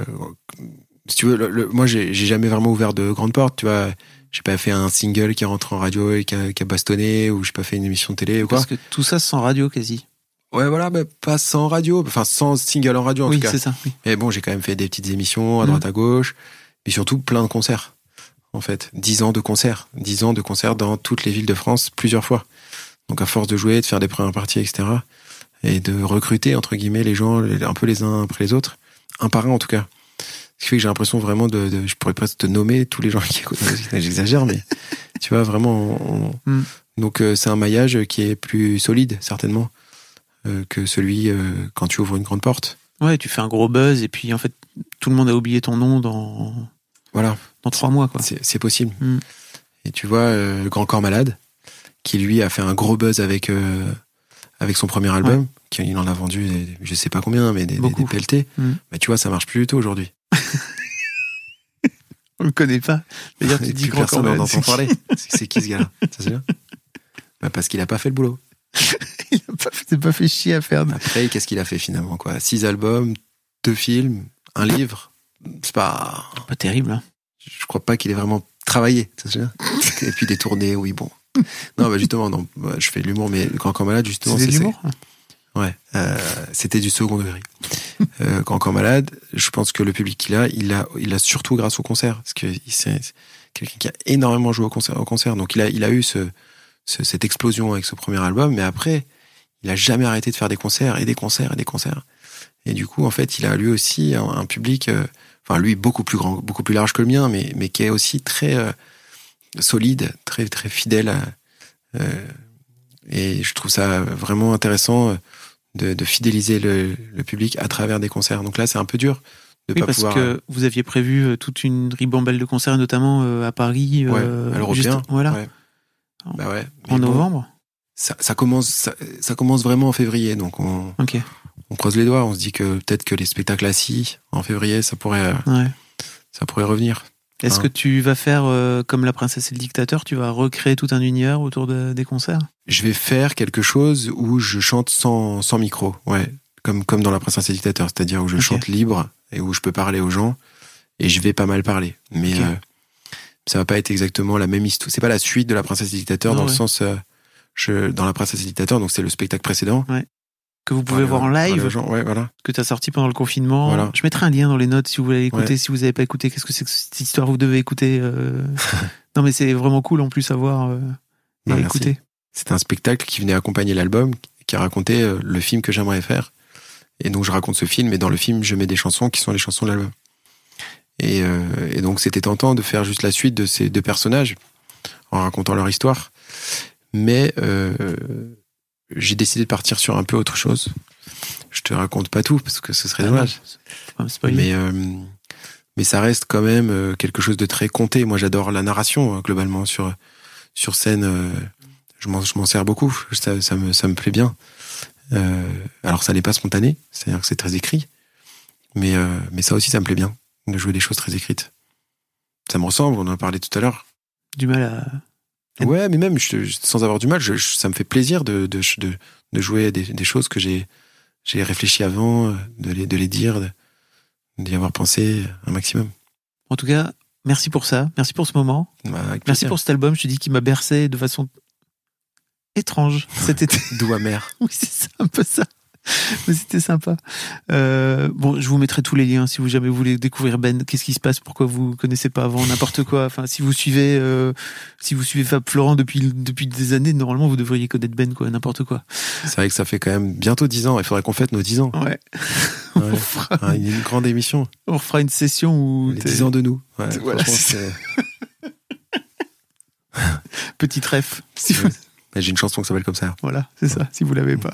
si tu veux, le- le- moi j'ai jamais vraiment ouvert de grandes portes. Tu vois, j'ai pas fait un single qui rentre en radio et qui a, qui a bastonné ou j'ai pas fait une émission de télé ou quoi. Parce que tout ça sans radio quasi. Ouais, voilà, mais pas sans radio, enfin sans single en radio en oui, tout cas. c'est ça. oui. Mais bon, j'ai quand même fait des petites émissions à Mm. droite à gauche, mais surtout plein de concerts. En fait, dix ans de concerts, dix ans de concerts dans toutes les villes de France, plusieurs fois. Donc à force de jouer, de faire des premières parties, etc., et de recruter entre guillemets les gens, un peu les uns après les autres, un par un en tout cas. Ce qui fait que j'ai l'impression vraiment de, de- je pourrais presque te nommer tous les gens qui écoutent. J'exagère, mais tu vois vraiment. on- Mm. Donc euh, c'est un maillage qui est plus solide certainement euh, que celui euh, quand tu ouvres une grande porte. Ouais, tu fais un gros buzz et puis en fait, tout le monde a oublié ton nom dans, Voilà. dans trois mois, quoi. C'est possible. Mm. Et tu vois, le Grand Corps Malade, qui lui a fait un gros buzz avec, avec son premier album, qui il en a vendu, des- je sais pas combien, mais des, des, Beaucoup. des pelletés. Mm. Mais tu vois, ça marche plus du tout aujourd'hui. On le connaît pas. D'ailleurs, tu dis grand personne n'en parler. C'est qui ce gars-là? Ça, c'est bien bah Parce qu'il a pas fait le boulot. Il a pas, fait chier à faire. Après, qu'est-ce qu'il a fait finalement quoi? Six albums, deux films, un livre? C'est pas. Pas terrible, hein. Je crois pas qu'il ait vraiment travaillé. Et puis des tournées, oui, bon. Non, bah justement, non, bah, je fais de l'humour, mais le Grand Corps Malade, justement, C'est l'humour. Ouais, euh, c'était du second degré. Euh, quand encore malade, je pense que le public qu'il a, il a, il a surtout grâce au concert, parce que c'est quelqu'un qui a énormément joué au concert, au concert. Donc il a, il a eu ce, ce- cette explosion avec ce premier album, mais après, il a jamais arrêté de faire des concerts et des concerts et des concerts. Et du coup, en fait, il a lui aussi un, un public, euh, enfin lui beaucoup plus grand, beaucoup plus large que le mien, mais mais qui est aussi très euh, solide, très très fidèle. à- euh, et je trouve ça vraiment intéressant euh, de, de fidéliser le, le public à travers des concerts. Donc là, c'est un peu dur de Oui, pas parce pouvoir. euh, que vous aviez prévu euh, toute une ribambelle de concerts, notamment euh, à Paris. ouais, à l'européen. juste- Voilà. ouais. Bah ouais. En bon, novembre. ça, ça commence, ça, ça commence vraiment en février. Donc on, on croise les doigts. On se dit que peut-être que les spectacles assis en février, ça pourrait, ça pourrait revenir. Est-ce Hein. que tu vas faire euh, comme la princesse et le dictateur Tu vas recréer tout un univers autour de- des concerts? Je vais faire quelque chose où je chante sans, sans micro. Ouais. Comme, comme dans La Princesse et le Dictateur. C'est-à-dire où je chante libre et où je peux parler aux gens. Et je vais pas mal parler. Mais Ok. euh, ça va pas être exactement la même histoire. C'est pas la suite de La Princesse et le Dictateur dans ouais. le sens, euh, je, dans La Princesse et le Dictateur, donc c'est le spectacle précédent. Que vous pouvez voir en live, aux gens. Ouais, voilà. que tu as sorti pendant le confinement. Voilà. Je mettrai un lien dans les notes si vous voulez écouter. Ouais. Si vous n'avez pas écouté, qu'est-ce que c'est que cette histoire Vous devez écouter. euh. non, mais c'est vraiment cool en plus à voir euh, et à merci. écouter. C'était un spectacle qui venait accompagner l'album, qui racontait euh, le film que j'aimerais faire. Et donc je raconte ce film, et dans le film, je mets des chansons qui sont les chansons de l'album. Et, euh, et donc c'était tentant de faire juste la suite de ces deux personnages, en racontant leur histoire. Mais euh, j'ai décidé de partir sur un peu autre chose. Je te raconte pas tout, parce que ce serait Ah dommage. non, Mais, euh, mais ça reste quand même euh, quelque chose de très compté. Moi, j'adore la narration, euh, globalement, sur, sur scène. euh, je m'en, je m'en sers beaucoup. Ça, ça, me, ça me plaît bien. Euh, alors, ça n'est pas spontané, c'est-à-dire que c'est très écrit. Mais, euh, mais ça aussi, ça me plaît bien, de jouer des choses très écrites. Ça me ressemble, on en a parlé tout à l'heure. du mal à. Ouais, mais même je- je- sans avoir du mal, je- ça me fait plaisir de, de, de, de jouer des, des choses que j'ai, j'ai réfléchi avant, euh, de les, de les dire, d'y avoir pensé un maximum. En tout cas, merci pour ça. Merci pour ce moment. Bah, Merci pour cet album. Je te dis qu'il m'a bercé de façon étrange cet été. Doux amer. Oui, c'est ça, un peu ça. Mais c'était sympa. Euh, bon, je vous mettrai tous les liens si vous jamais voulez découvrir Ben. Qu'est-ce qui se passe? Pourquoi vous connaissez pas avant? N'importe quoi Enfin, si vous suivez, euh, si vous suivez Fab Florent depuis depuis des années, normalement vous devriez connaître Ben, quoi, n'importe quoi. C'est vrai que ça fait quand même bientôt 10 ans. Il faudrait qu'on fête nos 10 ans. Ouais. Ouais. on, fera, Ah, une grande émission. on fera une session où Les t'es- 10 ans de nous. Ouais, Voilà, petit ref. Si vous- J'ai une chanson qui s'appelle comme ça. Voilà, c'est ça. Si vous l'avez pas.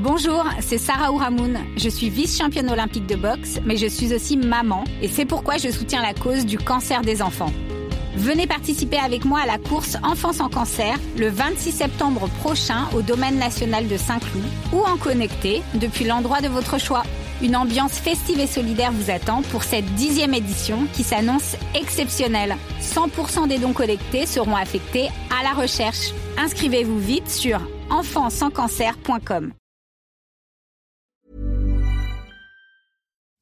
Bonjour, c'est Sarah Ouramoun. Je suis vice-championne olympique de boxe, mais je suis aussi maman et c'est pourquoi je soutiens la cause du cancer des enfants. Venez participer avec moi à la course Enfants sans cancer le 26 septembre prochain au domaine national de Saint-Cloud ou en connecté depuis l'endroit de votre choix. Une ambiance festive et solidaire vous attend pour cette dixième édition qui s'annonce exceptionnelle. 100% des dons collectés seront affectés à la recherche. Inscrivez-vous vite sur enfantssanscancer.com.